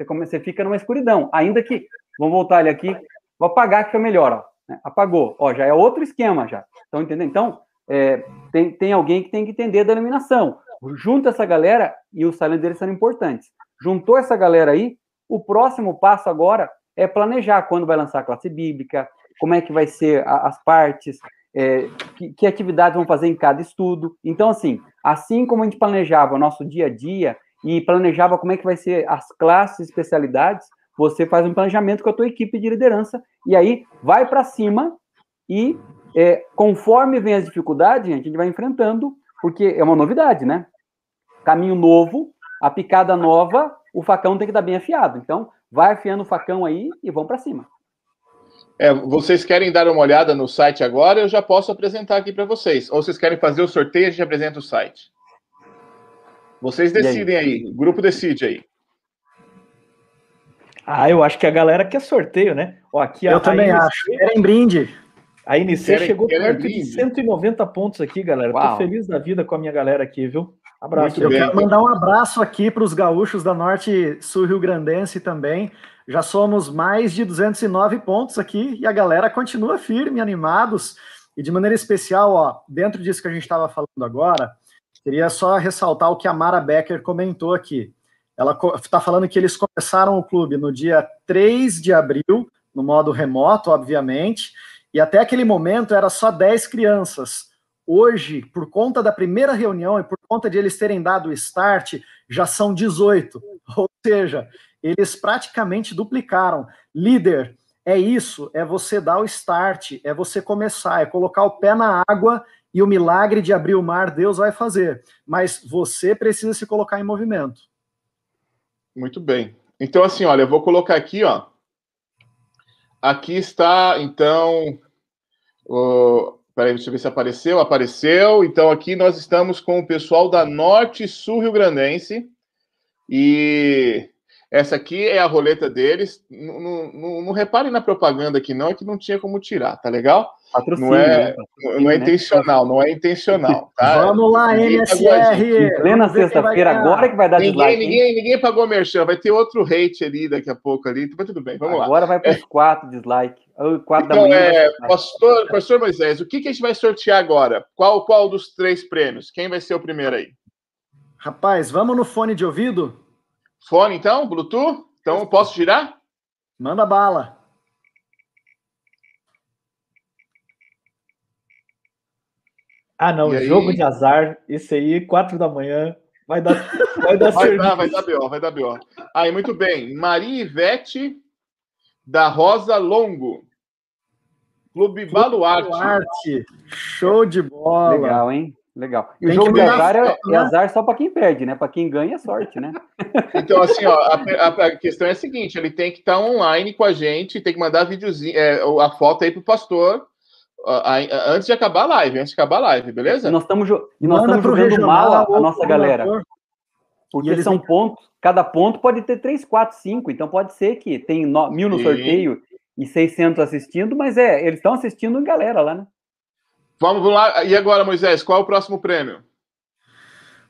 você, come, você fica numa escuridão. Ainda que, vamos voltar ele aqui, vou apagar que fica melhor, ó. Né? Apagou, ó, já é outro esquema já. Estão entendendo? Então, é, tem, tem alguém que tem que entender da iluminação. Junta essa galera e os silent deles são importantes. Juntou essa galera aí, o próximo passo agora é planejar quando vai lançar a classe bíblica, como é que vai ser a, as partes, é, que, que, atividades vão fazer em cada estudo. Então, assim, assim como a gente planejava o nosso dia a dia e planejava como é que vai ser as classes, especialidades, você faz um planejamento com a tua equipe de liderança e aí vai para cima e é, conforme vem as dificuldades, a gente vai enfrentando, porque é uma novidade, né? Caminho novo, a picada nova, o facão tem que estar bem afiado. Então, vai afiando o facão aí e vão para cima. É, vocês querem dar uma olhada no site agora? Eu já posso apresentar aqui para vocês. Ou vocês querem fazer o sorteio e a gente apresenta o site? Vocês decidem aí? aí, o grupo decide aí. Ah, eu acho que a galera quer sorteio, né? Ó, aqui eu a, também a acho. Querem brinde. A querem, chegou querem perto brinde. de 190 pontos aqui, galera. Uau. Tô feliz da vida com a minha galera aqui, viu? Abraço. Eu quero mandar um abraço aqui para os gaúchos da Norte Sul Rio Grandense também. Já somos mais de 209 pontos aqui e a galera continua firme, animados. E de maneira especial, ó, dentro disso que a gente estava falando agora, queria só ressaltar o que a Mara Becker comentou aqui. Ela está falando que eles começaram o clube no dia 3 de abril, no modo remoto, obviamente, e até aquele momento era só 10 crianças. Hoje, por conta da primeira reunião e por conta de eles terem dado o start, já são 18. Ou seja, eles praticamente duplicaram. Líder, é isso, é você dar o start, é você começar, é colocar o pé na água e o milagre de abrir o mar Deus vai fazer. Mas você precisa se colocar em movimento. Muito bem. Então, assim, olha, eu vou colocar aqui, ó. Aqui está, então, o, Peraí, deixa eu ver se apareceu. Apareceu. Então, aqui nós estamos com o pessoal da Norte Sul Rio Grandense. E essa aqui é a roleta deles. Não, não, não, reparem na propaganda aqui, não, é que não tinha como tirar, tá legal? Patrocínio, não é, né? não é né? intencional, não é intencional. Tá? Vamos lá, ninguém NSR! Plena sexta-feira, agora que vai dar ninguém, dislike. Ninguém, ninguém pagou merchan, vai ter outro hate ali daqui a pouco ali, mas tudo bem, vamos agora lá. Agora vai para os quatro dislike. Quatro então, da manhã, é, pastor, pastor Moisés, o que, que a gente vai sortear agora? Qual, qual dos três prêmios? Quem vai ser o primeiro aí? Rapaz, vamos no fone de ouvido? Fone, então? Bluetooth? Então, posso girar? Manda bala. Ah, não, jogo de azar, esse aí, quatro da manhã, vai dar, vai dar vai Dar, vai dar B.O., vai dar B.O. Aí, muito bem. Maria Ivete da Rosa Longo. Clube Baluarte. Baluarte. Show de bola. Legal, hein? Legal. E Tem o jogo de azar é, é, azar só para quem perde, né? Para quem ganha é sorte, né? Então, assim, ó, a, a, a, questão é a seguinte: ele tem que estar tá online com a gente, tem que mandar videozinho, é, a foto aí pro pastor antes de acabar a live, antes de acabar a live, beleza? E nós estamos nós estamos jogando regional, mal a, a nossa galera. Porque eles são têm... pontos, cada ponto pode ter 3, 4, 5, então pode ser que tem no, mil no Sim. sorteio e 600 assistindo, mas é, eles estão assistindo em galera lá, né? Vamos lá, e agora, Moisés, qual é o próximo prêmio?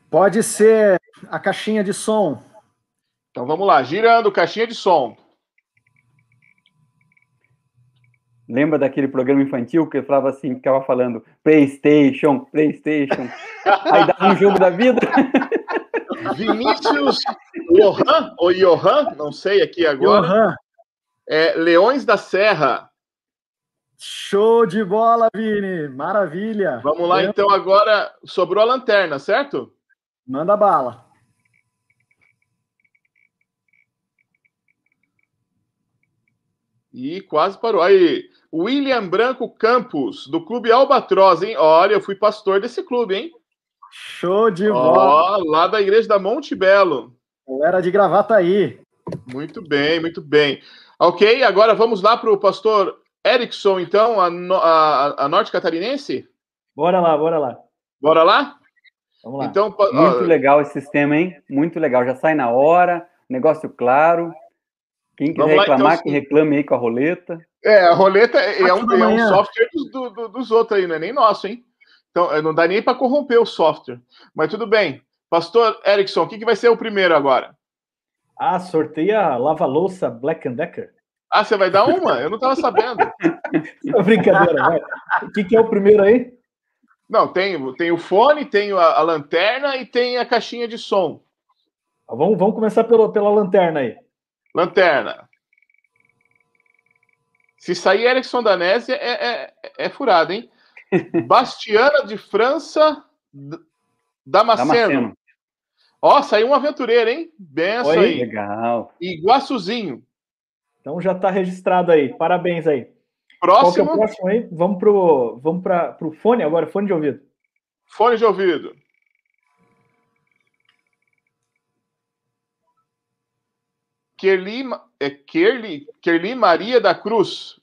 Pode ser a caixinha de som. Então vamos lá, girando caixinha de som. Lembra daquele programa infantil que eu falava assim, ficava falando PlayStation, PlayStation. Aí dava um jogo da vida. Vinícius Johan, ou Johan, não sei aqui agora. Johan. É, Leões da Serra. Show de bola, Vini! Maravilha! Vamos lá, Eu... então, agora sobrou a lanterna, certo? Manda bala. E quase parou. Aí, William Branco Campos, do Clube Albatroz, hein? Olha, eu fui pastor desse clube, hein? Show de bola! Ó, lá da igreja da Monte Belo. Era de gravata aí. Muito bem, muito bem. Ok, agora vamos lá para o pastor Erickson, então, a, a, a, norte catarinense? Bora lá, bora lá. Bora lá? Vamos lá. Então, Muito ó, legal esse sistema, hein? Muito legal. Já sai na hora, negócio claro. Quem quiser lá, reclamar, então, que reclame aí com a roleta. É, a roleta é, é um, é um, software dos, do, dos outros aí, não é nem nosso, hein? Então, é, não dá nem para corromper o software. Mas tudo bem. Pastor Erickson, o que, que vai ser o primeiro agora? Ah, sorteia lava-louça Black Decker. Ah, você vai dar uma? Eu não estava sabendo. Brincadeira, vai. O que, que, é o primeiro aí? Não, tem, tem o fone, tem a, a lanterna e tem a caixinha de som. Vamos, vamos começar pelo, pela lanterna aí. Lanterna. Se sair Erickson Danese, é, é, é furado, hein? Bastiana de França Damasceno. Damasceno. Ó, saiu um aventureiro, hein? Benção aí. Legal. Iguaçuzinho. Então já está registrado aí. Parabéns aí. Próximo. Qual é o próximo aí? Vamos vamos para o fone agora, fone de ouvido. Fone de ouvido. Kerli, é Kerli, Kerli Maria da Cruz.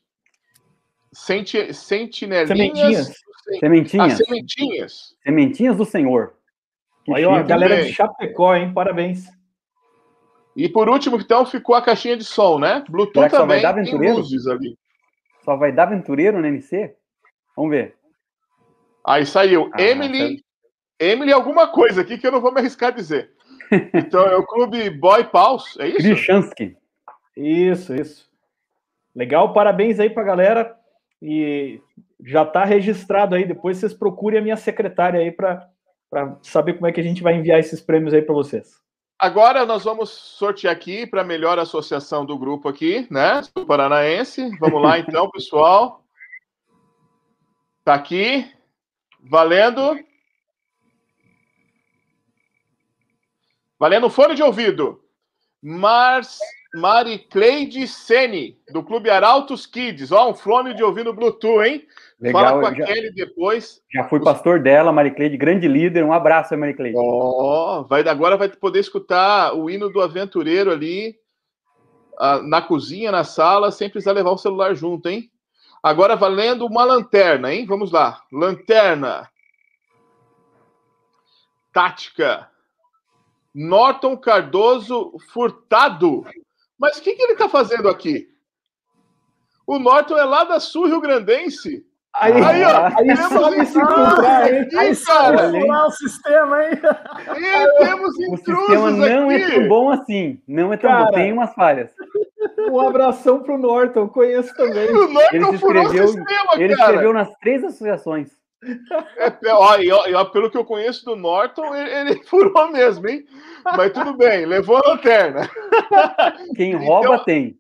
Senti, sentinelinhas. Sementinhas. Sementinhas. Ah, sementinhas. Sementinhas do Senhor. Aí, ó, galera de Chapecó, hein? Parabéns. E por último, então, ficou a caixinha de som, né? Bluetooth Será também. Só vai dar tem luzes ali. Só vai dar aventureiro no NC? Vamos ver. Aí saiu ah, Emily. Emily alguma coisa aqui que eu não vou me arriscar a dizer. Então é o clube Boy Paus, é isso? Krishansky. Isso, isso. Legal, parabéns aí pra galera. E já tá registrado aí. Depois vocês procurem a minha secretária aí para saber como é que a gente vai enviar esses prêmios aí para vocês. Agora nós vamos sortear aqui para a melhor associação do grupo aqui, né? Do Paranaense. Vamos lá então, pessoal. Tá aqui. Valendo. Valendo fone de ouvido. Mars, Maricleide Sene, do Clube Arautos Kids. Ó, um fone de ouvido Bluetooth, hein? Legal, Fala com a já- Kelly depois. Já fui pastor dela, Maricleide, grande líder. Um abraço, Maricleide. Ó, vai, agora vai poder escutar o hino do aventureiro ali ah, na cozinha, na sala, sem precisar levar o celular junto, hein? Agora valendo uma lanterna, hein? Vamos lá. Lanterna. Tática. Norton Cardoso Furtado. Mas o que, que ele tá fazendo aqui? O Norton é lá da Sul Rio Grandense. Aí, Aí, ó, aí sabe se então- encontrar, hein? Aí cara, sabe o sistema, hein? E temos O intrusos sistema não aqui. é tão bom assim. Não é tão Cara. bom. Tem umas falhas. Um abração pro Norton, conheço também. O Norton Ele se furou o inscreveu- sistema, Ele cara. escreveu nas três associações. É, pe- ó, e, ó, e, ó, pelo que eu conheço do Norton, ele, ele furou mesmo, hein? Mas tudo bem, levou a lanterna. Quem Então- rouba tem.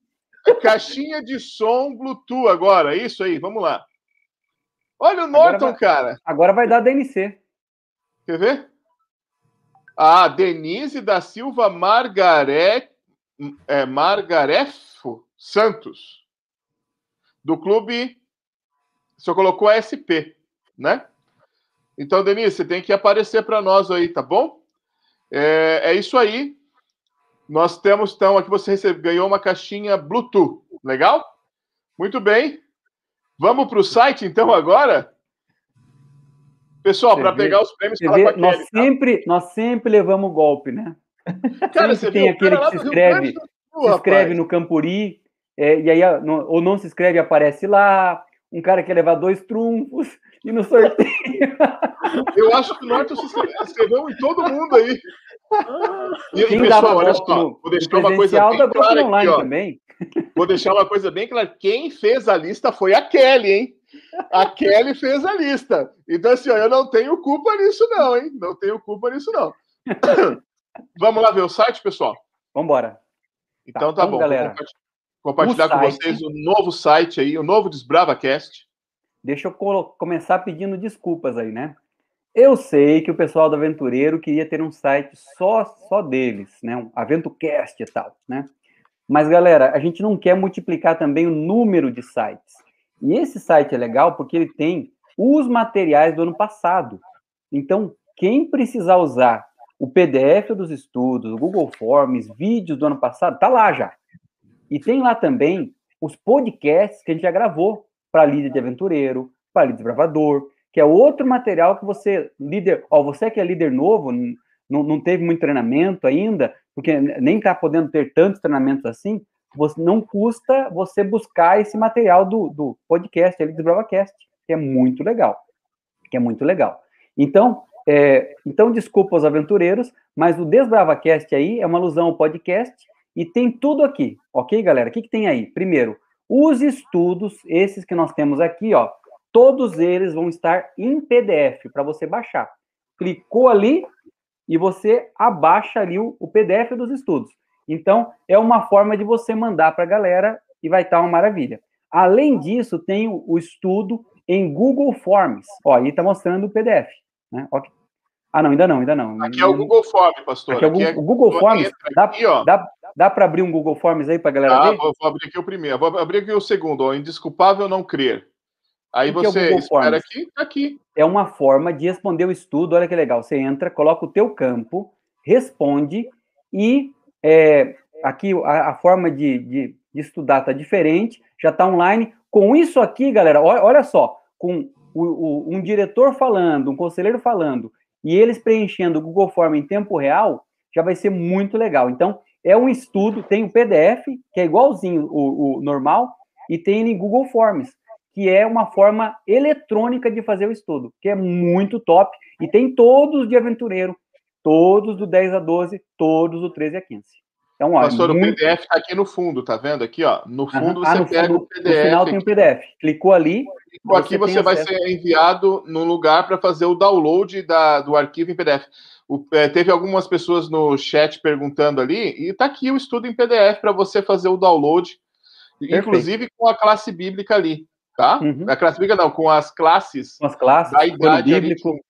Caixinha de som Bluetooth agora, isso aí, vamos lá. Olha o Norton, vai- cara. Agora vai dar DNC. Quer ver? Ah, Denise da Silva Margaré, é, Margarefo Santos, do clube. Só colocou SP, né? Então, Denise, você tem que aparecer para nós aí, tá bom? É, é isso aí. Nós temos, então, aqui você recebe, ganhou uma caixinha Bluetooth. Legal? Muito bem. Vamos para o site, então, agora? Pessoal, para pegar os prêmios, fala vê, nós, Kelly, tá? sempre, nós sempre levamos golpe, né? Cara, sempre você tem viu o aquele que se inscreve- Sul, se no Campuri, é, e aí, a- no- ou não se inscreve e aparece lá. Um cara quer levar dois trunfos e no sorteio. Eu acho que o Norton se inscreveu- inscreveu em todo mundo aí. E, e, Quem pessoal, dava olha só, no, vou deixar uma coisa bem clara aqui, online ó. também. Vou deixar uma coisa bem clara. Quem fez a lista foi a Kelly, hein? A Kelly fez a lista. Então, assim, ó, eu não tenho culpa nisso, não, hein? Não tenho culpa nisso, não. Vamos lá ver o site, pessoal? Vambora. Então tá, então, bom. galera, compartilhar com site- vocês o novo site aí, o novo DesbravaCast. Deixa eu começar pedindo desculpas aí, né? Eu sei que o pessoal do Aventureiro queria ter um site só só deles, né? Um AventuCast e tal, né? Mas, galera, a gente não quer multiplicar também o número de sites. E esse site é legal porque ele tem os materiais do ano passado. Então, quem precisar usar o PDF dos estudos, o Google Forms, vídeos do ano passado, tá lá já. E tem lá também os podcasts que a gente já gravou para líder de aventureiro, para líder desbravador, que é outro material que você, líder, ó, você que é líder novo, não, não teve muito treinamento ainda, porque nem está podendo ter tantos treinamentos assim, você, não custa você buscar esse material do, do podcast, ali do BravaCast, que é muito legal, que é muito legal. Então, é, então desculpa os aventureiros, mas o DesbravaCast aí é uma alusão ao podcast e tem tudo aqui, ok, galera? O que, que tem aí? Primeiro, os estudos, esses que nós temos aqui, ó, todos eles vão estar em PDF para você baixar. Clicou ali e você abaixa ali o, o PDF dos estudos. Então, é uma forma de você mandar para a galera e vai estar uma maravilha. Além disso, tem o, o estudo em Google Forms. Ó, aí está mostrando o PDF. Né? Ok. Ah, não, ainda não, ainda não. Aqui é o Google Form, pastor. Aqui é o, Aqui é- Google- Google Forms. Dá, aqui, ó. dá, dá para abrir um Google Forms aí para a galera Ah, ver? vou, vou abrir aqui o primeiro. Vou abrir aqui o segundo, ó. Indesculpável não crer. Aí que que é você espera aqui, tá aqui. é uma forma de responder o estudo. Olha que legal. Você entra, coloca o teu campo, responde e é, aqui a, a forma de, de, de estudar está diferente, já está online. Com isso aqui, galera, olha, olha só, com o, o- um diretor falando, um conselheiro falando e eles preenchendo o Google Form em tempo real, já vai ser muito legal. Então, é um estudo, tem o PDF, que é igualzinho o, o normal, e tem ele em Google Forms que é uma forma eletrônica de fazer o estudo, que é muito top, e tem todos de aventureiro, todos do 10 a 12, todos do 13 a 15. Então, olha, Pastor, muito... o PDF tá aqui no fundo, tá vendo? Aqui, ó. No fundo Ah, você no pega fundo, o PDF. No final tem o PDF. Clicou ali, aqui você você vai acesso. ser enviado no lugar para fazer o download da, do arquivo em PDF. O- é, teve algumas pessoas no chat perguntando ali, e tá aqui o estudo em PDF para você fazer o download, Perfeito. inclusive com a classe bíblica ali. Tá? Uhum. A classe bíblica não, com as classes. Com as classes, da idade bíblico. Ali.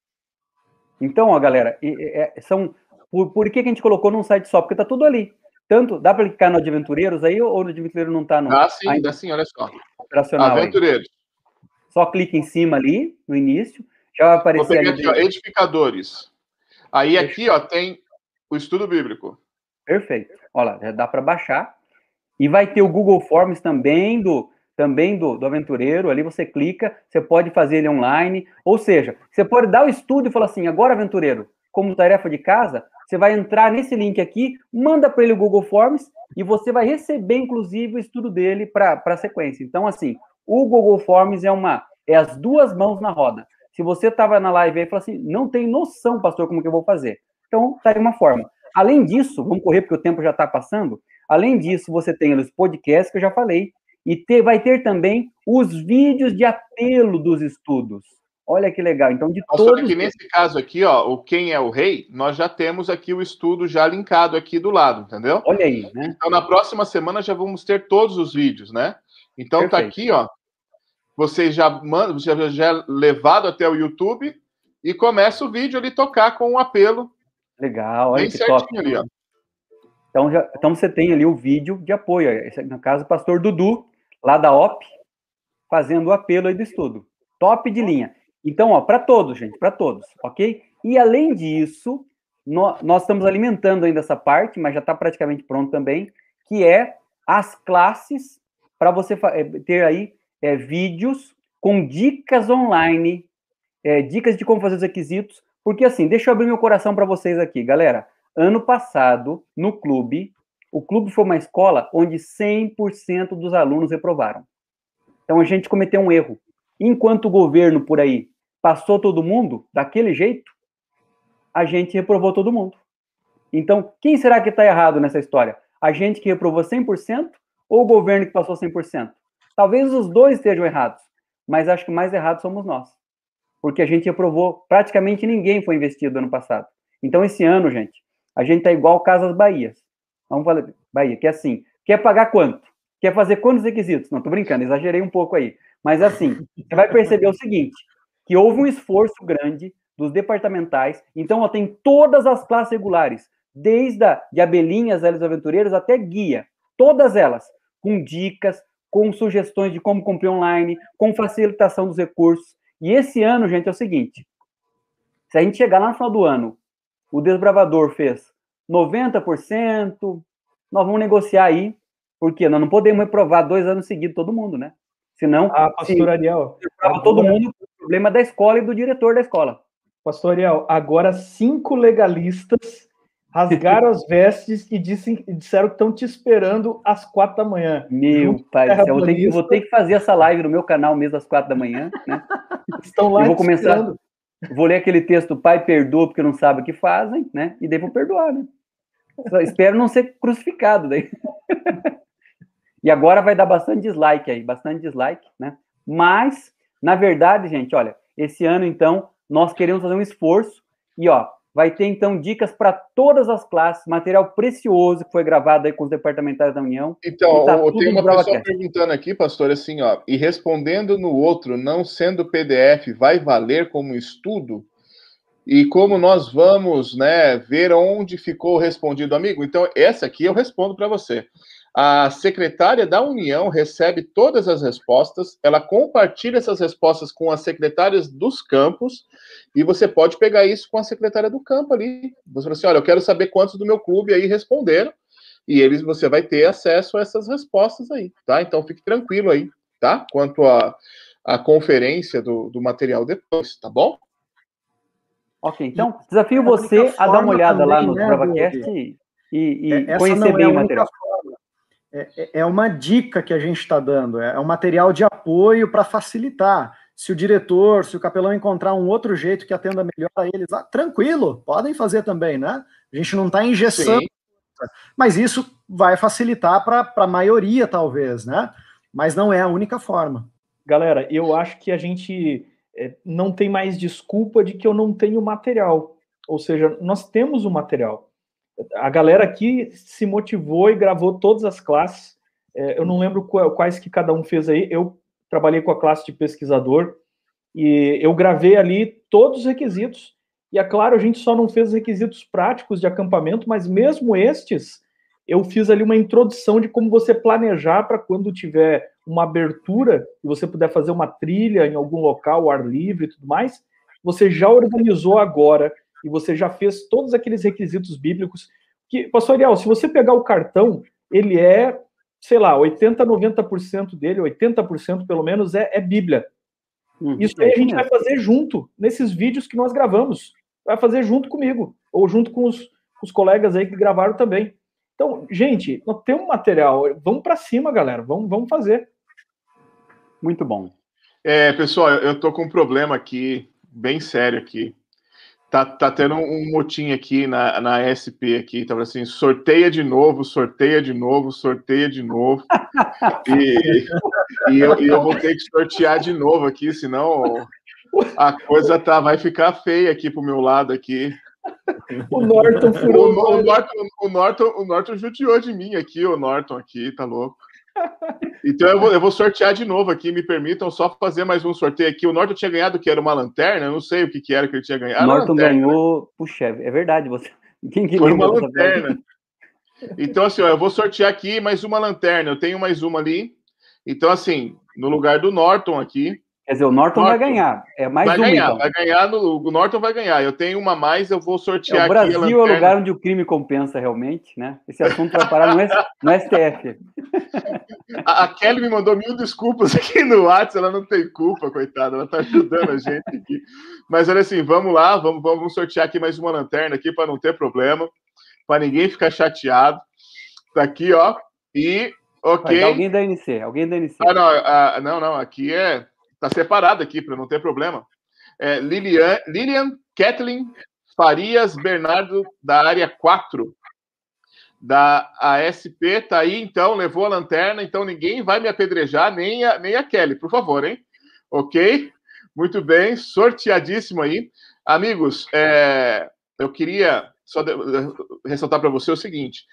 Então, ó, galera, é, é, são por, por que, que a gente colocou num site só? Porque tá tudo ali. Tanto, dá para clicar no Adventureiros aí ou no Adventureiro não tá no? Ah, sim, ainda sim, olha só. Operacional Aventureiros. Aí. Só clica em cima ali, no início, já vai aparecer ali. Aqui, ó, edificadores. Aí aqui, ó, tem o estudo bíblico. Perfeito. Olha, já dá para baixar. E vai ter o Google Forms também do também do, do aventureiro, ali você clica, você pode fazer ele online, ou seja, você pode dar o estudo e falar assim, agora aventureiro, como tarefa de casa, você vai entrar nesse link aqui, manda para ele o Google Forms e você vai receber, inclusive, o estudo dele para a sequência. Então, assim, o Google Forms é uma é as duas mãos na roda. Se você estava na live aí e falou assim, não tem noção, pastor, como que eu vou fazer. Então, tá aí uma forma. Além disso, vamos correr porque o tempo já está passando. Além disso, você tem os podcasts que eu já falei, e ter, vai ter também os vídeos de apelo dos estudos. Olha que legal. Então, de Nossa, todos. que nesse caso aqui, ó, o Quem é o Rei, nós já temos aqui o estudo já linkado aqui do lado, entendeu? Olha aí, né? Então, na próxima semana já vamos ter todos os vídeos, né? Então, Perfeito. tá aqui, ó. Você já manda, já, já é levado até o YouTube e começa o vídeo ali tocar com um apelo. Legal, olha bem que certinho top. ali, ó. Então, já, então você tem ali o vídeo de apoio. Esse, no caso, o pastor Dudu, lá da OP, fazendo o apelo aí do estudo. Top de linha. Então, ó, para todos, gente, para todos, ok? E além disso, nós, nós estamos alimentando ainda essa parte, mas já está praticamente pronto também, que é as classes para você é, ter aí é, vídeos com dicas online, é, dicas de como fazer os requisitos, porque assim, deixa eu abrir meu coração para vocês aqui, galera. Ano passado, no clube, o clube foi uma escola onde 100% dos alunos reprovaram. Então a gente cometeu um erro. Enquanto o governo por aí passou todo mundo daquele jeito, a gente reprovou todo mundo. Então, quem será que está errado nessa história? A gente que reprovou 100% ou o governo que passou 100%? Talvez os dois estejam errados, mas acho que mais errados somos nós. Porque a gente reprovou, praticamente ninguém foi investido ano passado. Então, esse ano, gente, a gente está igual Casas Bahias. Vamos falar, Bahia, que é assim, quer pagar quanto? Quer fazer quantos requisitos? Não, tô brincando, exagerei um pouco aí. Mas assim, você vai perceber o seguinte, que houve um esforço grande dos departamentais. Então, ó, tem todas as classes regulares, desde a, de abelhinhas, elas aventureiras, até guia. Todas elas, com dicas, com sugestões de como cumprir online, com facilitação dos recursos. E esse ano, gente, é o seguinte: se a gente chegar lá no final do ano, o desbravador fez 90%, nós vamos negociar aí, porque nós não podemos reprovar dois anos seguidos todo mundo, né? Senão, ah, pastor Ariel, agora... todo mundo problema da escola e do diretor da escola. Pastor Ariel, agora cinco legalistas rasgaram as vestes e, disse, disseram que estão te esperando às quatro da manhã. Meu pai, eu vou, ter que, vou ter que fazer essa live no meu canal mesmo às quatro da manhã, né? Estão lá eu vou começar, esperando. vou ler aquele texto, pai perdoa porque não sabe o que fazem, né? E daí vou perdoar, né? Só espero não ser crucificado daí. e agora vai dar bastante dislike aí, bastante dislike, né? Mas na verdade, gente, olha, esse ano, então, nós queremos fazer um esforço e, ó, vai ter, então, dicas para todas as classes, material precioso que foi gravado aí com os departamentais da União. Então, tá tem uma pessoa perguntando aqui, pastor, assim, ó, e respondendo no outro, não sendo PDF, vai valer como estudo? E como nós vamos, né, ver onde ficou respondido, amigo? Então, essa aqui eu respondo para você. A secretária da União recebe todas as respostas, ela compartilha essas respostas com as secretárias dos campos, e você pode pegar isso com a secretária do campo ali. Você fala assim: olha, eu quero saber quantos do meu clube aí responderam, e eles você vai ter acesso a essas respostas aí, tá? Então fique tranquilo aí, tá? Quanto a conferência do, do material depois, tá bom? Ok, então desafio você a dar uma olhada também, lá no né, BravaCast e, e, e conhecer bem é o material. É, é, é uma dica que a gente está dando, é um material de apoio para facilitar. Se o diretor, se o capelão encontrar um outro jeito que atenda melhor a eles, ah, tranquilo, podem fazer também, né? A gente não está engessando, Sim. mas isso vai facilitar para a maioria, talvez, né? Mas não é a única forma. Galera, eu acho que a gente é, não tem mais desculpa de que eu não tenho material. Ou seja, nós temos o material a galera aqui se motivou e gravou todas as classes. É, eu não lembro quais que cada um fez aí. Eu trabalhei com a classe de pesquisador, e eu gravei ali todos os requisitos. E é claro, a gente só não fez requisitos práticos de acampamento, mas mesmo estes, eu fiz ali uma introdução de como você planejar para quando tiver uma abertura e você puder fazer uma trilha em algum local, ao ar livre e tudo mais, você já organizou agora e você já fez todos aqueles requisitos bíblicos que, pastor Ariel, se você pegar o cartão, ele é, sei lá, 80, 90% dele, 80% pelo menos, é, é Bíblia. Hum, Isso aí a gente vai fazer junto, nesses vídeos que nós gravamos. Vai fazer junto comigo, ou junto com os, os colegas aí que gravaram também. Então, gente, nós temos um material. Vamos para cima, galera. Vamos, vunk fazer. Muito bom. É, pessoal, eu tô com um problema aqui, bem sério aqui. Tá, tá tendo um motim aqui na, na SP aqui, tava assim, sorteia de novo, sorteia de novo, sorteia de novo. e, e, eu, e eu vou ter que sortear de novo aqui, senão a coisa tá, vai ficar feia aqui pro meu lado aqui. O Norton furou. O, o, Norton, o, Norton, o Norton judiou de mim aqui, o Norton aqui, tá louco. Então eu vou, eu vou, sortear de novo aqui, me permitam só fazer mais um sorteio aqui. O Norton tinha ganhado que era uma lanterna, eu não sei o que, que era que ele tinha ganhado. O Norton ganhou, puxa, é verdade, você. Quem que Foi uma lanterna. Então, assim, ó, eu vou sortear aqui mais uma lanterna. Eu tenho mais uma ali. Então, assim, no lugar do Norton aqui, Quer dizer, o Norton, Norton, vai ganhar. É mais vai uma, ganhar, então. vai ganhar. No, o Norton vai ganhar. Eu tenho uma mais, eu vou sortear é, o Brasil aqui. é o lugar onde o crime compensa realmente, né? Esse assunto vai parar no, no STF. A, a, Kelly me mandou mil desculpas aqui no WhatsApp, ela não tem culpa, coitada, ela está ajudando a gente aqui. Mas olha assim, vamos lá, vamos, vamos sortear aqui mais uma lanterna aqui para não ter problema, para ninguém ficar chateado. Tá aqui, ó. E ok. alguém da NC, alguém da NC. Ah, não, a, não, não, aqui é Está separado aqui para não ter problema. É, Lilian, Lilian Kathleen Farias Bernardo, da área 4 da ASP, tá aí, então, levou a lanterna, então ninguém vai me apedrejar, nem a, nem a Kelly, por favor, hein? Ok? Muito bem, sorteadíssimo aí. Amigos, é, eu queria só ressaltar para você o seguinte: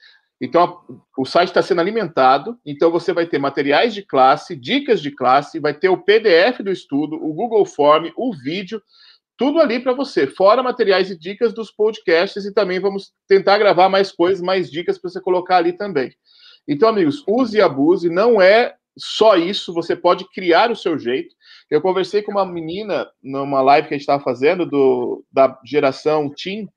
então, o site está sendo alimentado, então você vai ter materiais de classe, dicas de classe, vai ter o PDF do estudo, o Google Form, o vídeo, tudo ali para você, fora materiais e dicas dos podcasts, e também vamos tentar gravar mais coisas, mais dicas para você colocar ali também. Então, amigos, use e abuse, não é só isso, você pode criar o seu jeito. Eu conversei com uma menina numa live que a gente estava fazendo do, da geração Team,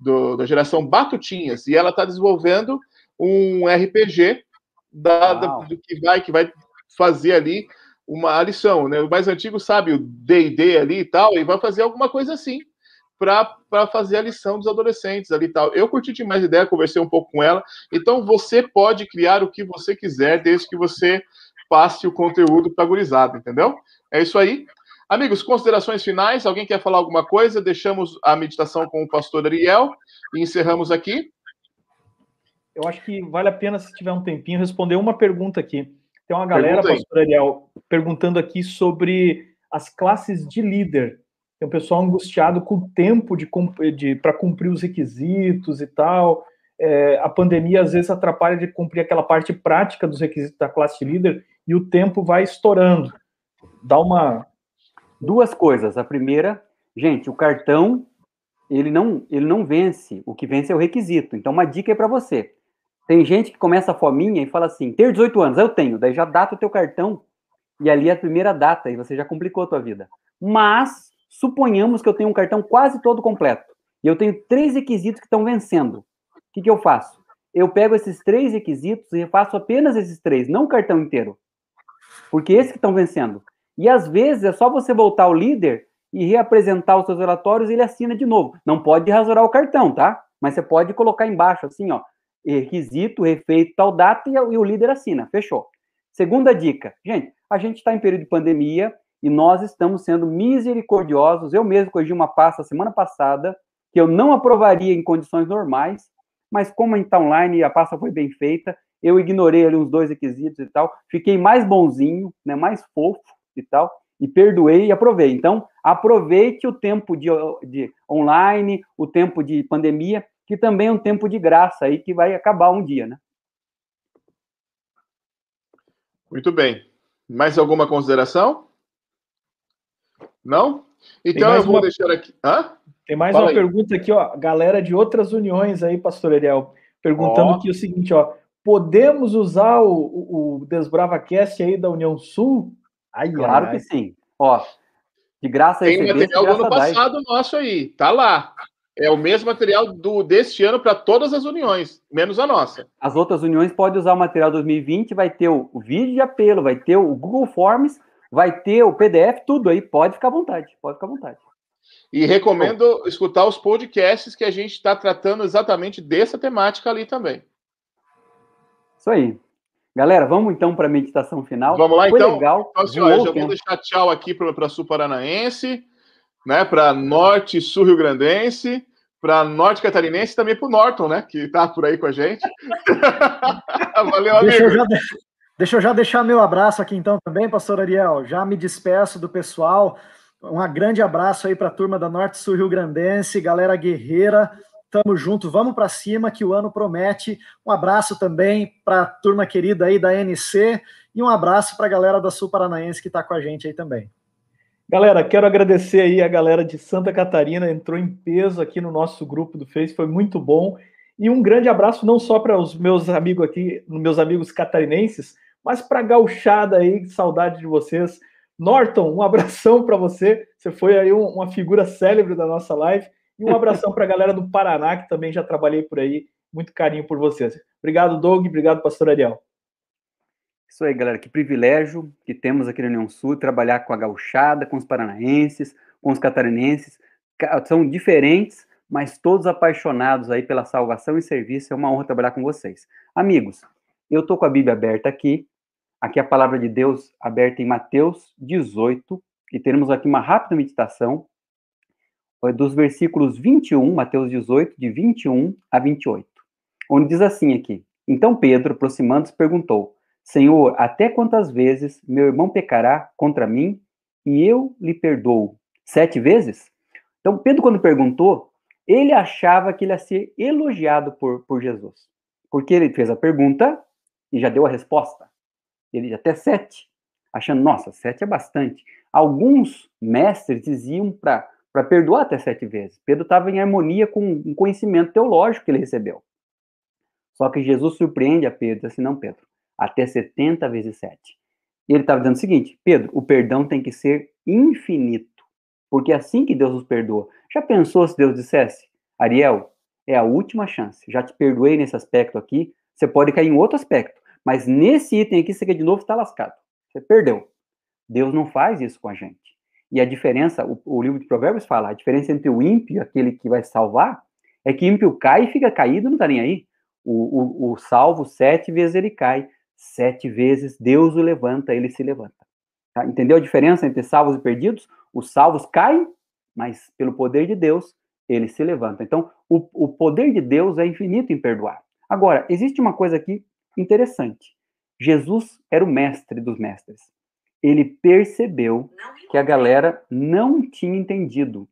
do, da geração Batutinhas, e ela está desenvolvendo um RPG da, da, do que vai que vai fazer ali uma lição, né? O mais antigo sabe o D&D ali e tal, e vai fazer alguma coisa assim para fazer a lição dos adolescentes ali e tal. Eu curti demais a ideia, conversei um pouco com ela. Então você pode criar o que você quiser, desde que você passe o conteúdo para gurizada, entendeu? É isso aí. Amigos, considerações finais. Alguém quer falar alguma coisa? Deixamos a meditação com o pastor Ariel e encerramos aqui eu acho que vale a pena, se tiver um tempinho, responder uma pergunta aqui. Tem uma galera, pastor Ariel, perguntando aqui sobre as classes de líder. Tem um pessoal angustiado com o tempo de, de para cumprir os requisitos e tal. É, a pandemia às vezes atrapalha de cumprir aquela parte prática dos requisitos da classe de líder e o tempo vai estourando. Dá uma. Duas coisas. A primeira, gente, o cartão ele não, ele não vence. O que vence é o requisito. Então, uma dica é para você. Tem gente que começa a fominha e fala assim: ter 18 anos, eu tenho, daí já data o teu cartão e ali é a primeira data e você já complicou a tua vida. Mas suponhamos que eu tenho um cartão quase todo completo e eu tenho três requisitos que estão vencendo. O que, que eu faço? Eu pego esses três requisitos e faço apenas esses três, não o cartão inteiro. Porque esses que estão vencendo. E às vezes é só você voltar ao líder e reapresentar os seus relatórios e ele assina de novo. Não pode rasurar o cartão, tá? Mas você pode colocar embaixo assim, ó, requisito, refeito, tal data, e, o líder assina. Fechou. Segunda dica. Gente, a gente está em período de pandemia e nós estamos sendo misericordiosos. Eu mesmo corrigi uma pasta semana passada que eu não aprovaria em condições normais, mas como está online e a pasta foi bem feita, eu ignorei ali uns dois requisitos e tal, fiquei mais bonzinho, né, mais fofo e tal, e perdoei e aprovei. Então, aproveite o tempo de, de online, o tempo de pandemia, que também é um tempo de graça aí que vai acabar um dia, né? Muito bem. Mais alguma consideração? Não? Então eu vou uma... deixar aqui. Hã? Tem mais Fala uma aí. pergunta aqui, ó. Galera de outras uniões aí, pastor Ariel, perguntando aqui o seguinte, ó. Podemos usar o, o, o DesbravaCast aí da União Sul? Ai, claro ai, que sim. Ó, de graça Tem material do ano passado nosso aí, tá lá. É o mesmo material do deste ano para todas as uniões, menos a nossa. As outras uniões podem usar o material 2020, vai ter o, vídeo de apelo, vai ter o Google Forms, vai ter o PDF, tudo aí. Pode ficar à vontade, pode ficar à vontade. E recomendo escutar os podcasts que a gente está tratando exatamente dessa temática ali também. Isso aí. Galera, vamos então para a meditação final. Vamos lá, Foi então. Legal. Então, eu já vou deixar tchau aqui para Sul Paranaense, né, para Norte e Sul Rio Grandense, para Norte Catarinense e também para o Norton, né, que está por aí com a gente. Valeu, amigo. Deixa eu, já, deixa eu já deixar meu abraço aqui então também, pastor Ariel. Já me despeço do pessoal. Um grande abraço aí para a turma da Norte Sul Rio Grandense, galera guerreira. Tamo junto, vamos para cima que o ano promete. Um abraço também para a turma querida aí da NC e um abraço para a galera da Sul Paranaense que está com a gente aí também. Galera, quero agradecer aí a galera de Santa Catarina, entrou em peso aqui no nosso grupo do Face, foi muito bom. E um grande abraço não só para os meus amigos aqui, meus amigos catarinenses, mas para a gauchada aí, saudade de vocês. Norton, um abração para você. Você foi aí um, uma figura célebre da nossa live. E um abração para a galera do Paraná, que também já trabalhei por aí. Muito carinho por vocês. Obrigado, Doug. Obrigado, pastor Ariel. Isso aí, galera. Que privilégio que temos aqui na União Sul, trabalhar com a gauchada, com os paranaenses, com os catarinenses. São diferentes, mas todos apaixonados aí pela salvação e serviço. É uma honra trabalhar com vocês. Amigos, eu estou com a Bíblia aberta aqui. Aqui a palavra de Deus aberta em Mateus 18. E teremos aqui uma rápida meditação dos versículos 21, Mateus 18, de 21 a 28, onde diz assim aqui: Então Pedro, aproximando-se, perguntou: Senhor, até quantas vezes meu irmão pecará contra mim e eu lhe perdoo? Sete vezes? Então, Pedro, quando perguntou, ele achava que ele ia ser elogiado por, por Jesus. Porque ele fez a pergunta e já deu a resposta. Ele até sete, achando, nossa, sete é bastante. Alguns mestres diziam para perdoar até sete vezes. Pedro estava em harmonia com um conhecimento teológico que ele recebeu. Só que Jesus surpreende a Pedro, assim, não, Pedro, até 70 vezes 7. E ele estava dizendo o seguinte, Pedro, o perdão tem que ser infinito, porque é assim que Deus nos perdoa. Já pensou se Deus dissesse, Ariel, é a última chance, já te perdoei nesse aspecto aqui, você pode cair em outro aspecto, mas nesse item aqui, você quer de novo está lascado. Você perdeu. Deus não faz isso com a gente. E a diferença, o, o, livro de Provérbios fala, a diferença entre o ímpio, aquele que vai salvar, é que ímpio cai e fica caído não está nem aí. O, o, o, salvo, sete vezes ele cai, sete vezes Deus o levanta, ele se levanta. Tá? Entendeu a diferença entre salvos e perdidos? Os salvos caem, mas pelo poder de Deus, ele se levanta. Então, o, o poder de Deus é infinito em perdoar. Agora, existe uma coisa aqui interessante. Jesus era o mestre dos mestres ele percebeu que a galera não tinha entendido.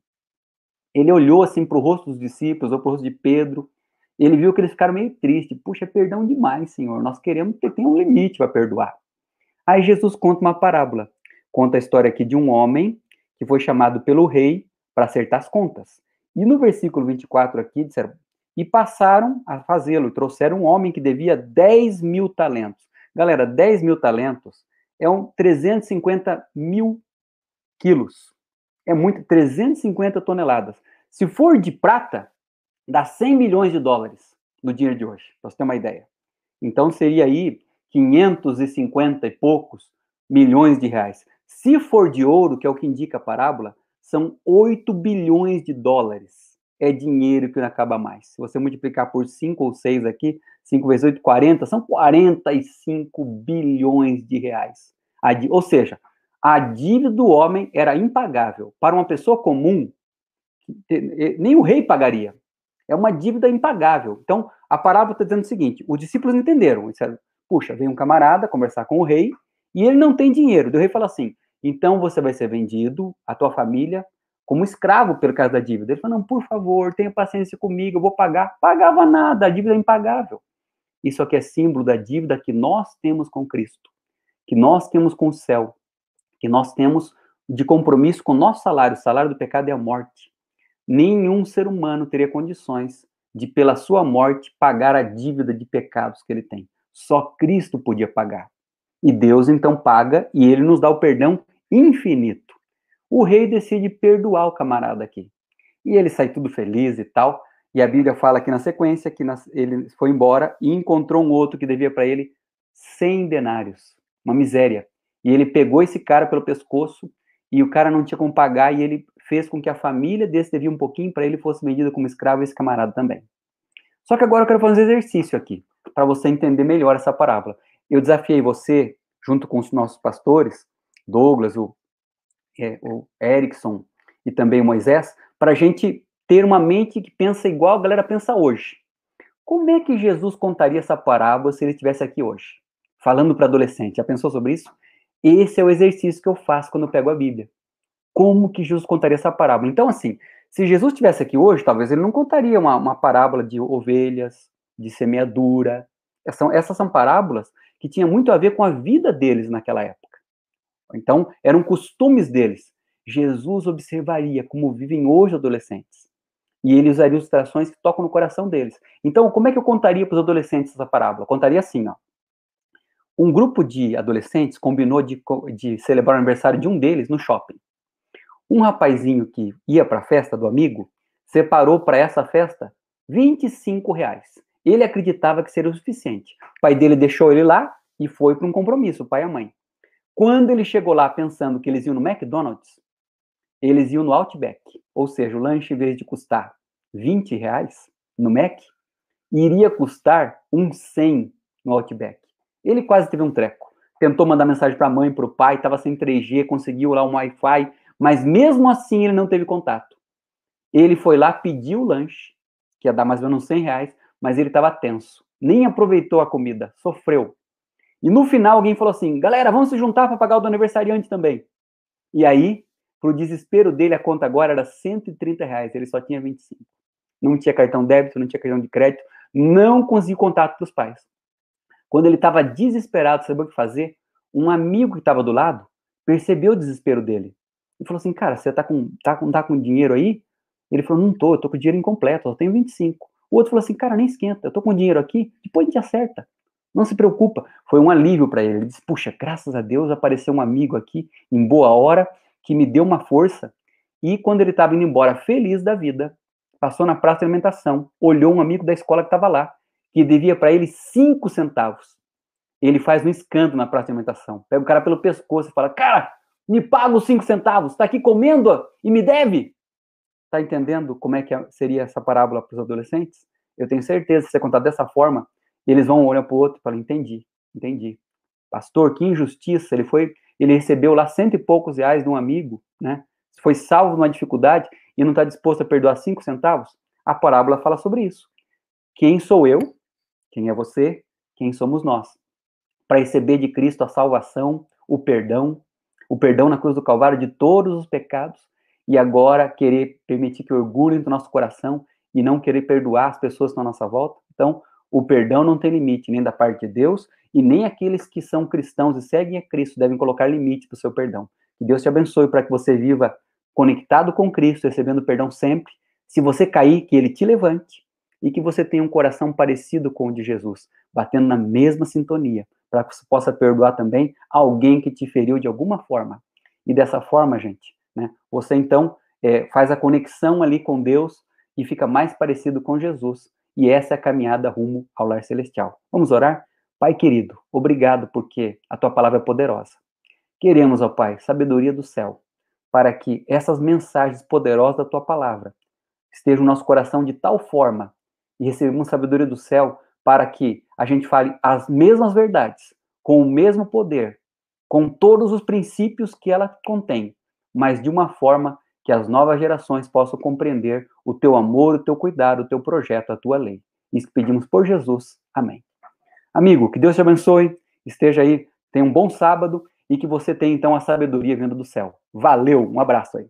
Ele olhou assim para o rosto dos discípulos, ou para o rosto de Pedro, ele viu que eles ficaram meio tristes. Puxa, perdão demais, Senhor. Nós queremos que tem um limite para perdoar. Aí Jesus conta uma parábola. Conta a história aqui de um homem que foi chamado pelo rei para acertar as contas. E no versículo 24 aqui, disseram, e passaram a fazê-lo, trouxeram um homem que devia 10 mil talentos. Galera, 10 mil talentos é um 350 mil quilos. É muito, 350 toneladas. Se for de prata, dá 100 milhões de dólares no dia de hoje, para você ter uma ideia. Então seria aí 550 e poucos milhões de reais. Se for de ouro, que é o que indica a parábola, são 8 bilhões de dólares. É dinheiro que não acaba mais. Se você multiplicar por 5 ou 6 aqui, 5 vezes 8, 40, são 45 bilhões de reais. Ou seja, a dívida do homem era impagável. Para uma pessoa comum, nem o rei pagaria. É uma dívida impagável. Então, a parábola está dizendo o seguinte: os discípulos entenderam. Disseram, Puxa, vem um camarada conversar com o rei e ele não tem dinheiro. O rei fala assim: então você vai ser vendido, a tua família, como escravo pelo caso da dívida. Ele falou: não, por favor, tenha paciência comigo, eu vou pagar. Pagava nada, a dívida é impagável. Isso aqui é símbolo da dívida que nós temos com Cristo. que nós temos com o céu, que nós temos de compromisso com o nosso salário. O salário do pecado é a morte. Nenhum ser humano teria condições de, pela sua morte, pagar a dívida de pecados que ele tem. Só Cristo podia pagar. E Deus então paga e ele nos dá o perdão infinito. O rei decide perdoar o camarada aqui. E ele sai tudo feliz e tal. E a Bíblia fala aqui na sequência que ele foi embora e encontrou um outro que devia para ele 100 denários. Uma miséria. E ele pegou esse cara pelo pescoço e o cara não tinha como pagar e ele fez com que a família desse devia um pouquinho para ele fosse vendida como escravo esse camarada também. Só que agora eu quero fazer um exercício aqui para você entender melhor essa parábola. Eu desafiei você, junto com os nossos pastores, Douglas, o, é, o Erickson e também o Moisés, para a gente ter uma mente que pensa igual a galera pensa hoje. Como é que Jesus contaria essa parábola se ele estivesse aqui hoje? Falando para adolescente. Já pensou sobre isso? Esse é o exercício que eu faço quando eu pego a Bíblia. Como que Jesus contaria essa parábola? Então, assim, se Jesus estivesse aqui hoje, talvez ele não contaria uma, uma parábola de ovelhas, de semeadura. Essas, essas são parábolas que tinham muito a ver com a vida deles naquela época. Então, eram costumes deles. Jesus observaria como vivem hoje adolescentes e ele usaria ilustrações que tocam no coração deles. Então, como é que eu contaria para os adolescentes essa parábola? Eu contaria assim, ó. Um grupo de adolescentes combinou de, de celebrar o aniversário de um deles no shopping. Um rapazinho que ia para a festa do amigo separou para essa festa 25 reais. Ele acreditava que seria o suficiente. O pai dele deixou ele lá e foi para um compromisso, o pai e a mãe. Quando ele chegou lá pensando que eles iam no McDonald's, eles iam no Outback. Ou seja, o lanche, em vez de custar 20 reais no Mac, iria custar um 100 no Outback. Ele quase teve um treco. Tentou mandar mensagem para a mãe, para o pai, estava sem 3G, conseguiu lá um Wi-Fi, mas mesmo assim ele não teve contato. Ele foi lá, pediu o lanche, que ia dar mais ou menos 100 reais, mas ele estava tenso. Nem aproveitou a comida, sofreu. E no final alguém falou assim: galera, vamos se juntar para pagar o do aniversariante também. E aí para o desespero dele, a conta agora era 130 reais, ele só tinha 25. Não tinha cartão débito, não tinha cartão de crédito, não conseguia contato dos pais. Quando ele estava desesperado, sabia o que fazer? Um amigo que estava do lado percebeu o desespero dele e falou assim: Cara, você tá com, tá com, tá com dinheiro aí? Ele falou: Não tô, eu tô com dinheiro incompleto, eu tenho 25. O outro falou assim: Cara, nem esquenta, eu tô com dinheiro aqui, depois a gente acerta. Não se preocupa. Foi um alívio para ele. Ele disse: Puxa, graças a Deus apareceu um amigo aqui em boa hora que me deu uma força. E quando ele estava indo embora feliz da vida, passou na praça de alimentação, olhou um amigo da escola que estava lá, que devia para ele cinco centavos. Ele faz um escândalo na praça de alimentação. Pega o cara pelo pescoço e fala: Cara, me paga os cinco centavos, está aqui comendo e me deve. Está entendendo como é que seria essa parábola para os adolescentes? Eu tenho certeza, se você contar dessa forma, eles vão olhar para o outro e falar: Entendi, entendi. Pastor, que injustiça. Ele foi ele recebeu lá cento e poucos reais de um amigo, né? Foi salvo numa dificuldade e não está disposto a perdoar cinco centavos. A parábola fala sobre isso. Quem sou eu? Quem é você? Quem somos nós? Para receber de Cristo a salvação, o perdão, o perdão na cruz do Calvário de todos os pecados e agora querer permitir que orgulho entre o nosso coração e não querer perdoar as pessoas que estão à nossa volta. Então, o perdão não tem limite, nem da parte de Deus, e nem aqueles que são cristãos e seguem a Cristo devem colocar limite para o seu perdão. Que Deus te abençoe para que você viva conectado com Cristo, recebendo perdão sempre. Se você cair, que Ele te levante e que você tenha um coração parecido com o de Jesus, batendo na mesma sintonia, para que você possa perdoar também alguém que te feriu de alguma forma. E dessa forma, gente, né, você então é, faz a conexão ali com Deus e fica mais parecido com Jesus. E essa é a caminhada rumo ao lar celestial. Vamos orar? Pai querido, obrigado porque a tua palavra é poderosa. Queremos, ó Pai, sabedoria do céu, para que essas mensagens poderosas da tua palavra estejam no nosso coração de tal forma e recebamos sabedoria do céu para que a gente fale as mesmas verdades, com o mesmo poder, com todos os princípios que ela contém, mas de uma forma que as novas gerações possam compreender o teu amor, o teu cuidado, o teu projeto, a tua lei. Isso pedimos por Jesus. Amém. Amigo, que Deus te abençoe, esteja aí, tenha um bom sábado e que você tenha então a sabedoria vindo do céu. Valeu, um abraço aí.